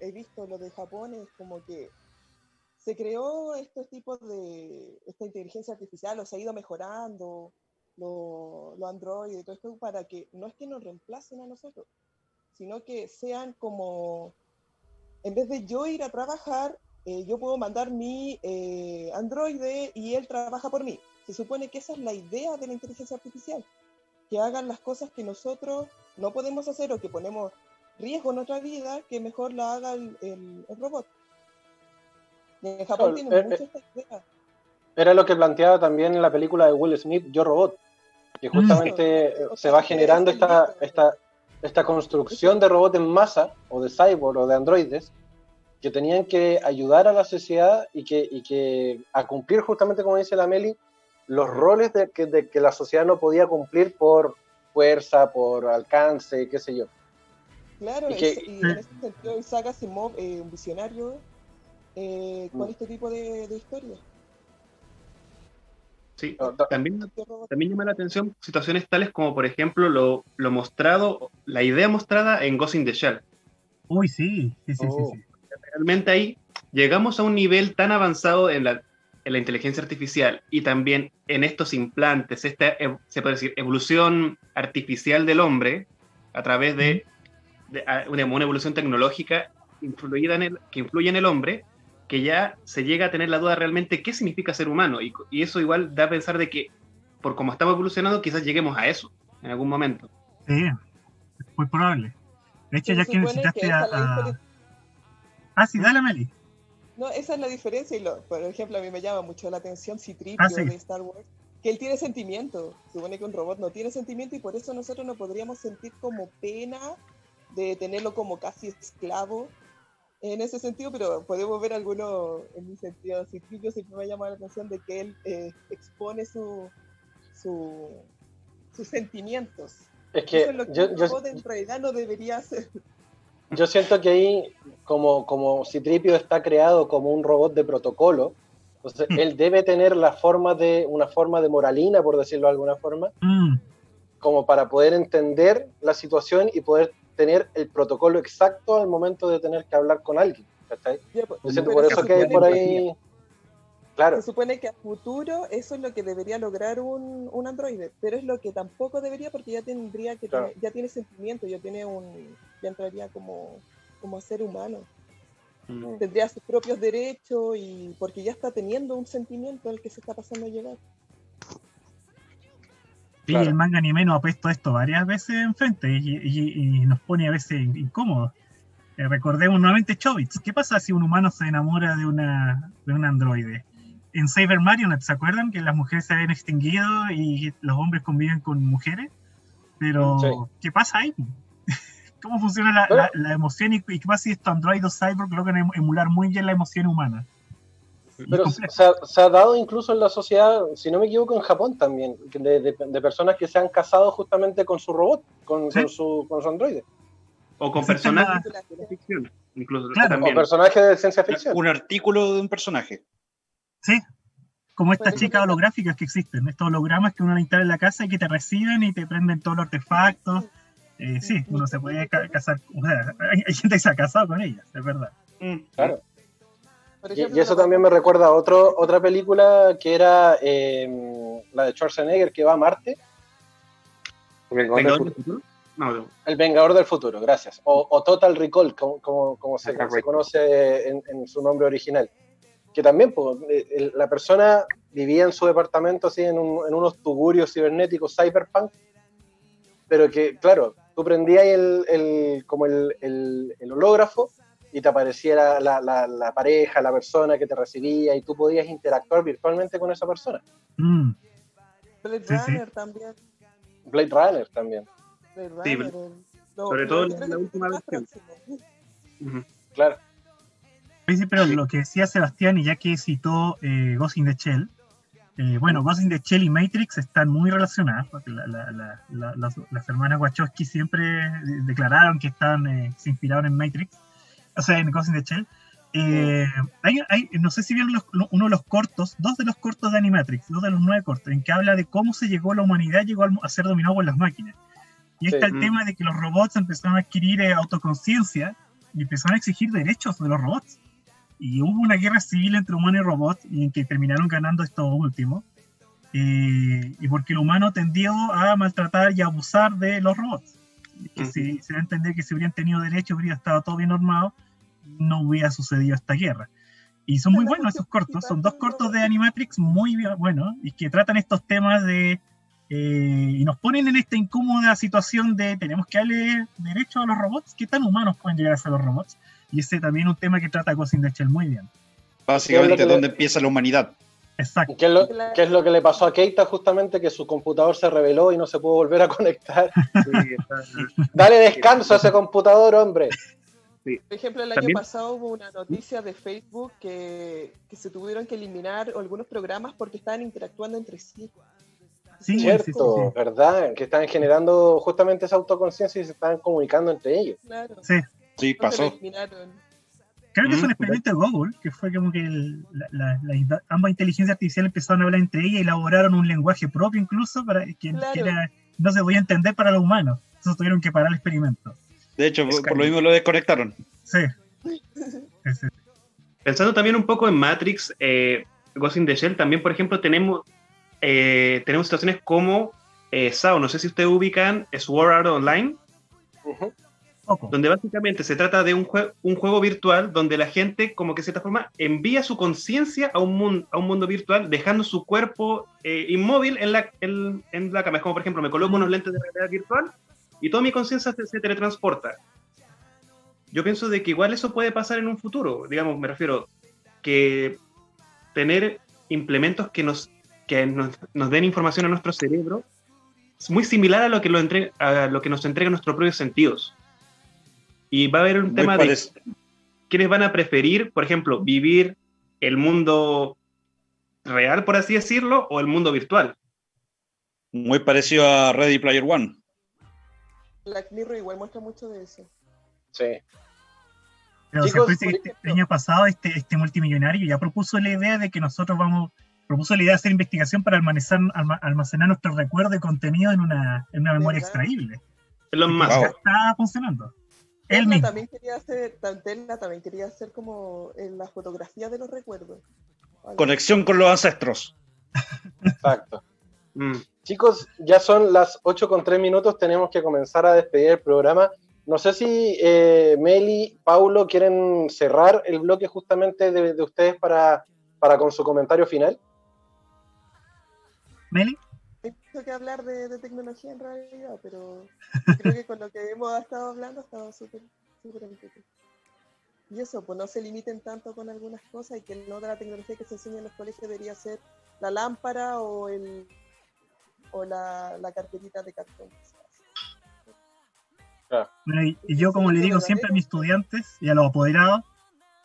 he visto, lo de Japón es como que se creó estos tipos de, esta inteligencia artificial, o se ha ido mejorando, los lo Android y todo esto, para que no es que nos reemplacen a nosotros, sino que sean como, en vez de yo ir a trabajar, eh, yo puedo mandar mi eh, androide y él trabaja por mí. Se supone que esa es la idea de la inteligencia artificial, que hagan las cosas que nosotros no podemos hacer o que ponemos riesgo en nuestra vida, que mejor la haga el, el- el robot. En Japón Claro, eh, mucho esta idea. Era lo que planteaba también en la película de Will Smith, Yo Robot, que justamente Mm. eh, se va generando esta, esta, esta construcción de robots en masa, o de cyborg, o de androides, que tenían que ayudar a la sociedad y que, y que a cumplir justamente, como dice la Meli, los roles de que, de que la sociedad no podía cumplir por fuerza, por alcance, qué sé yo. Claro, Y y, que- y en ese sentido Isaac Asimov, eh, un visionario, eh, con Mm. este tipo de, de historias. Sí, también, también llama la atención situaciones tales como, por ejemplo, lo, lo mostrado, la idea mostrada en Ghost in the Shell. Uy, sí, sí, sí, Oh. sí, sí. Realmente ahí llegamos a un nivel tan avanzado en la, en la inteligencia artificial y también en estos implantes, esta, se puede decir, evolución artificial del hombre a través de, una, una evolución tecnológica influida en el, que influye en el hombre, que ya se llega a tener la duda realmente qué significa ser humano. Y, y eso igual da a pensar de que, por cómo estamos evolucionando, quizás lleguemos a eso en algún momento. Sí, es muy probable. De hecho, ya que necesitaste que a, a- Ah, sí, dale, Meli. No, esa es la diferencia. Y lo, por ejemplo, a mí me llama mucho la atención Citripio Ah, sí. de Star Wars, que él tiene sentimiento. Se supone que un robot no tiene sentimiento y por eso nosotros no podríamos sentir como pena de tenerlo como casi esclavo en ese sentido, pero podemos ver algunos, en mi sentido, Citripio siempre me ha llamado la atención de que él eh, expone su, su- sus sentimientos. Es eso que es lo que yo, un yo, robot en realidad no debería hacer. Yo siento que ahí, como, como Citripio está creado como un robot de protocolo, entonces Hmm. él debe tener la forma de, una forma de moralina, por decirlo de alguna forma, Mm, como para poder entender la situación y poder tener el protocolo exacto al momento de tener que hablar con alguien. pues, Yo siento pero por se eso que hay por ahí. Claro, Se supone que a futuro eso es lo que debería lograr un, un androide, pero es lo que tampoco debería porque ya tendría que Claro. tener- ya tiene sentimiento, ya tiene un ya entraría como como ser humano. Tendría sus propios derechos y porque ya está teniendo un sentimiento al que se está pasando a llegar. Sí, Claro. el manga anime nos ha puesto esto varias veces enfrente y, y- y nos pone a veces incómodos. Eh, recordemos nuevamente Chobits. ¿Qué pasa si un humano se enamora de una de un androide? En Saber Marionette, ¿se acuerdan que las mujeres se habían extinguido y los hombres conviven con mujeres? Pero, Sí. ¿qué pasa ahí? cómo funciona la, Pero- la- la emoción y, y qué pasa si estos androides o cyborg logran em- emular muy bien la emoción humana. Pero se ha, se ha dado incluso en la sociedad, si no me equivoco, en Japón también, de, de- de personas que se han casado justamente con su robot, con, Sí. con su, con su androide. O con personajes de ficción, incluso Claro, O también. personajes de ciencia ficción. Un artículo de un personaje. Sí, como estas Por chicas holográficas que existen, estos hologramas que uno le instala en la casa y que te reciben y te prenden todos los artefactos. Eh, sí, uno se puede ca- casar, o sea, hay, hay gente que se ha casado con ellas, es verdad. Mm. Claro. Y, eso también me recuerda a otro, otra película que era eh, la de Schwarzenegger que va a Marte, Vengador del Vengador del Futuro. No, no. El Vengador del Futuro, gracias. O, o Total Recall, como, como, como se, conoce en, en su nombre original. Que también pues, la persona vivía en su departamento así en, un- en unos tugurios cibernéticos cyberpunk, pero que, claro, tú prendías el, el- como el, el- el hológrafo y te apareciera la, la- la pareja, la persona que te recibía y tú podías interactuar virtualmente con esa persona. Mm, Blade Sí, sí. Runner también. Blade Runner también, Blade Runner, sobre todo creo la última versión. claro. Sí, pero lo que decía Sebastián, y ya que citó eh, Ghost in the Shell, eh, bueno, Ghost in the Shell y Matrix están muy relacionadas, porque la- la- la- la- las, las hermanas Wachowski siempre de- declararon que están, eh, se inspiraron en Matrix, o sea, en Ghost in the Shell. Eh, hay, hay- no sé si vieron los- lo- uno de los cortos, dos de los cortos de Animatrix, dos de los nueve cortos, en que habla de cómo se llegó la humanidad, llegó a ser dominado por las máquinas. Y está Sí. el tema de que los robots empezaron a adquirir eh, autoconciencia y empezaron a exigir derechos de los robots. Y hubo una guerra civil entre humanos y robots y en que terminaron ganando estos últimos. eh, y porque el humano tendió a maltratar y abusar de los robots. Que Ujú. si, se da a entender que si hubieran tenido derechos, hubiera estado todo bien normado, no hubiera sucedido esta guerra. Y son muy buenos esos cortos, son dos cortos de Animatrix muy buenos y que tratan estos temas de... eh, y nos ponen en esta incómoda situación de tenemos que darle derecho a los robots, ¿qué tan humanos pueden llegar a ser los robots? Y ese también es un tema que trata Ghost in the Shell muy bien. Básicamente, le- ¿dónde empieza la humanidad? Exacto. ¿Qué es, lo, qué es lo que le pasó a Keita justamente? Que su computador se reveló y no se pudo volver a conectar. Sí, está- Dale descanso a ese computador, hombre. Por ejemplo, el También- año pasado hubo una noticia de Facebook que, que se tuvieron que eliminar algunos programas porque estaban interactuando entre sí. Sí, Cierto, sí, sí, sí. ¿verdad? Que están generando justamente esa autoconciencia y se están comunicando entre ellos. Claro. Sí. Sí, pasó. Creo que fue un Mm, experimento de Google, que fue como que el- la- la- la- ambas inteligencias artificiales empezaron a hablar entre ellas y elaboraron un lenguaje propio incluso para que, era- no se podía entender para los humanos. Entonces tuvieron que parar el experimento. De hecho, por, por lo mismo lo desconectaron. Sí. Sí, sí. Pensando también un poco en Matrix, eh, Ghost in the Shell, también, por ejemplo, tenemos, eh, tenemos situaciones como eh, SAO, no sé si ustedes ubican Sword Art Online, Ujú. Donde básicamente se trata de un, jue- un juego virtual donde la gente, como que de cierta forma, envía su conciencia a, un mun- a un mundo virtual, dejando su cuerpo eh, inmóvil en la, en, la cama. Es como, por ejemplo, me coloco unos lentes de realidad virtual y toda mi conciencia se, teletransporta. Yo pienso de que igual eso puede pasar en un futuro, digamos, me refiero, que tener implementos que nos, que nos den información a nuestro cerebro es muy similar a lo que, lo entre- a lo que nos entrega nuestros propios sentidos. Y va a haber un Muy tema de quiénes van a preferir, por ejemplo, vivir el mundo real, por así decirlo, o el mundo virtual. muy parecido a Ready Player One. Black Mirror igual muestra mucho de eso. Sí. Pero se Chicos, este, el año pasado este, este multimillonario ya propuso la idea de que nosotros vamos, propuso la idea de hacer investigación para almacenar, alma- almacenar nuestro recuerdo y contenido en una, en una memoria ¿Verdad? extraíble. Elon Musk. Ya está funcionando. Él mismo. también quería hacer, Tesla también quería hacer como en la fotografía de los recuerdos. Algo. Conexión con los ancestros. Exacto. Mm. Chicos, ya son las 8 con 3 minutos, tenemos que comenzar a despedir el programa. No sé si eh, Meli, Paulo quieren cerrar el bloque justamente de, de ustedes para, para con su comentario final. Meli, mucho que hablar de, de tecnología en realidad, pero creo que con lo que hemos estado hablando ha estado súper súper. Y eso, pues no se limiten tanto con algunas cosas y que no de la tecnología que se enseña en los colegios debería ser la lámpara o el o la, la carterita de cartón. Bueno, y, y yo, como le digo siempre a mis estudiantes y a los apoderados,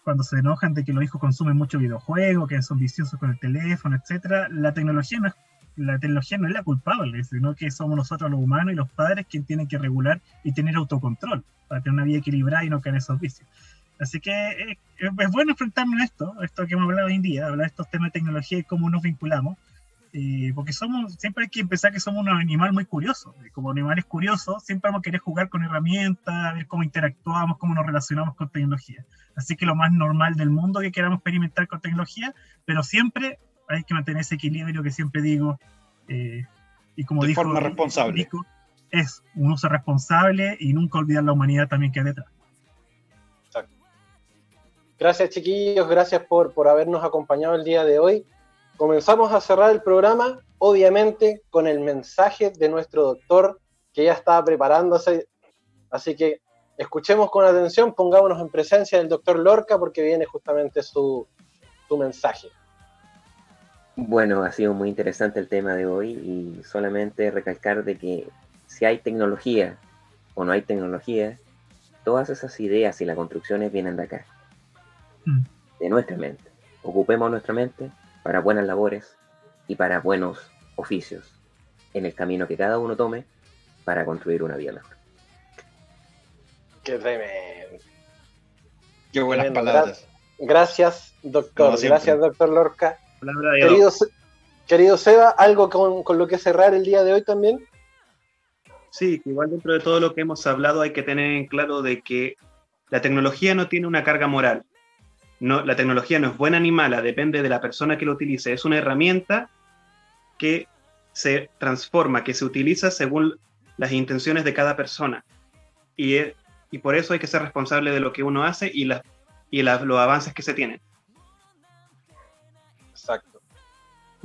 cuando se enojan de que los hijos consumen mucho videojuego, que son viciosos con el teléfono, etcétera, la tecnología no es la tecnología no es la culpable, sino que somos nosotros los humanos y los padres quienes tienen que regular y tener autocontrol para tener una vida equilibrada y no caer en esos vicios. Así que eh, es bueno enfrentarnos a esto, esto que hemos hablado hoy en día, hablar de estos temas de tecnología y cómo nos vinculamos, eh, porque somos, siempre hay que pensar que somos un animal muy curioso, y como animales curiosos, siempre vamos a querer jugar con herramientas, ver cómo interactuamos, cómo nos relacionamos con tecnología. Así que lo más normal del mundo que queramos experimentar con tecnología, pero siempre hay que mantener ese equilibrio que siempre digo, eh, y como De dijo forma responsable. Nico, es un uso responsable y nunca olvidar la humanidad también que hay detrás. Gracias chiquillos, gracias por, por habernos acompañado el día de hoy. Comenzamos a cerrar el programa, obviamente, con el mensaje de nuestro doctor que ya estaba preparándose. Así que escuchemos con atención, pongámonos en presencia del doctor Lorca porque viene justamente su, su mensaje. Bueno, ha sido muy interesante el tema de hoy y solamente recalcar de que si hay tecnología o no hay tecnología, todas esas ideas y las construcciones vienen de acá, Mm. de nuestra mente. Ocupemos nuestra mente para buenas labores y para buenos oficios en el camino que cada uno tome para construir una vida mejor. Qué tremendo. Qué buenas palabras. Gra- Gracias, doctor. Gracias, doctor Lorca. Querido, querido Seba, ¿algo con, con lo que cerrar el día de hoy también? Sí, igual dentro de todo lo que hemos hablado hay que tener en claro de que la tecnología no tiene una carga moral. No, la tecnología no es buena ni mala, depende de la persona que lo utilice. Es una herramienta que se transforma, que se utiliza según las intenciones de cada persona. Y, es- y por eso hay que ser responsable de lo que uno hace y, las y las- los avances que se tienen.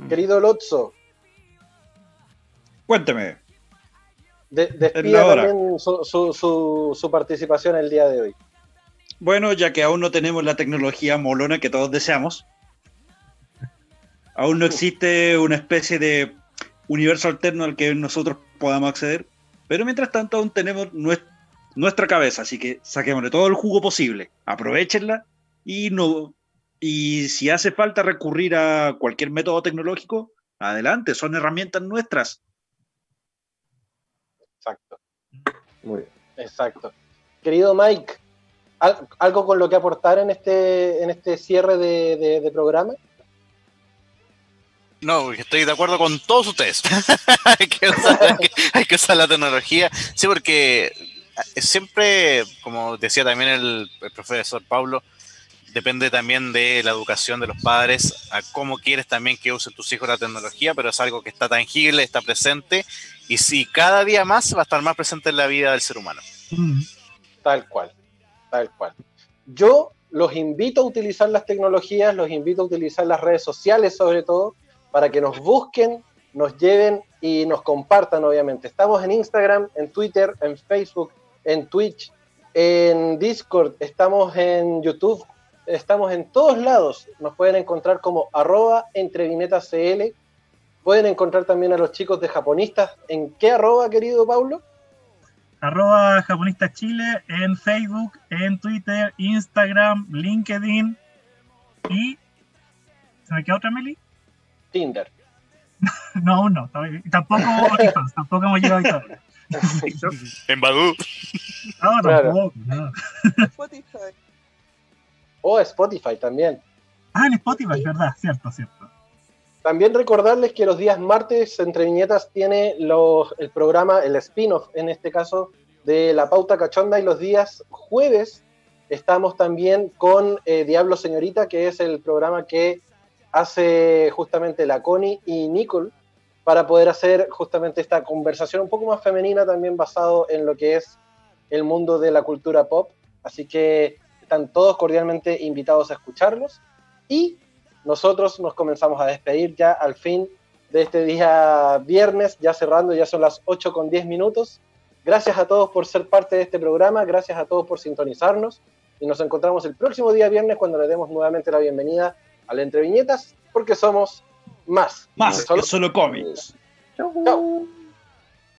Querido Lotso, Cuénteme. de- Es despida también su, su- su- su participación el día de hoy. Bueno, ya que aún no tenemos la tecnología molona que todos deseamos, aún no existe una especie de universo alterno al que nosotros podamos acceder, pero mientras tanto aún tenemos nues- nuestra cabeza, así que saquémosle todo el jugo posible, aprovechenla y no y si hace falta recurrir a cualquier método tecnológico, adelante, son herramientas nuestras. Exacto, Muy bien. exacto. Querido Mike, ¿al- ¿algo con lo que aportar en este, en este cierre de, de- de programa? No, estoy de acuerdo con todos ustedes. hay, que usar, hay que- hay que usar la tecnología. Sí, porque eh, siempre, como decía también el, el profesor Pablo, depende también de la educación de los padres, a cómo quieres también que usen tus hijos la tecnología, pero es algo que está tangible, está presente, y sí, cada día más va a estar más presente en la vida del ser humano. Mm. Tal cual, tal cual. Yo los invito a utilizar las tecnologías, los invito a utilizar las redes sociales sobre todo, para que nos busquen, nos lleven y nos compartan, obviamente. Estamos en Instagram, en Twitter, en Facebook, en Twitch, en Discord, estamos en YouTube, estamos en todos lados. Nos pueden encontrar como arroba entrevinetascl. Pueden encontrar también a los chicos de japonistas. ¿En qué arroba, querido Paulo? Arroba Japonista Chile en Facebook, en Twitter, Instagram, LinkedIn y... ¿Se me queda otra, Meli? Tinder. No, aún no. Tampoco OnlyFans, tampoco hemos llegado a. En Badoo. No, Claro. tampoco. no. Spotify. O Spotify también. Ah, en Spotify, verdad, cierto, cierto. También recordarles que los días martes Entre Viñetas tiene los, el programa, el spin-off en este caso, de La Pauta Cachonda y los días jueves estamos también con eh, Diablo Señorita, que es el programa que hace justamente la Connie y Nicole para poder hacer justamente esta conversación un poco más femenina también basado en lo que es el mundo de la cultura pop. Así que están todos cordialmente invitados a escucharlos y nosotros nos comenzamos a despedir ya al fin de este día viernes, ya cerrando, ya son las 8 con 10 minutos. Gracias a todos por ser parte de este programa, gracias a todos por sintonizarnos y nos encontramos el próximo día viernes cuando le demos nuevamente la bienvenida al Entre Viñetas, porque somos más. Más Solo- que solo cómics. Chao.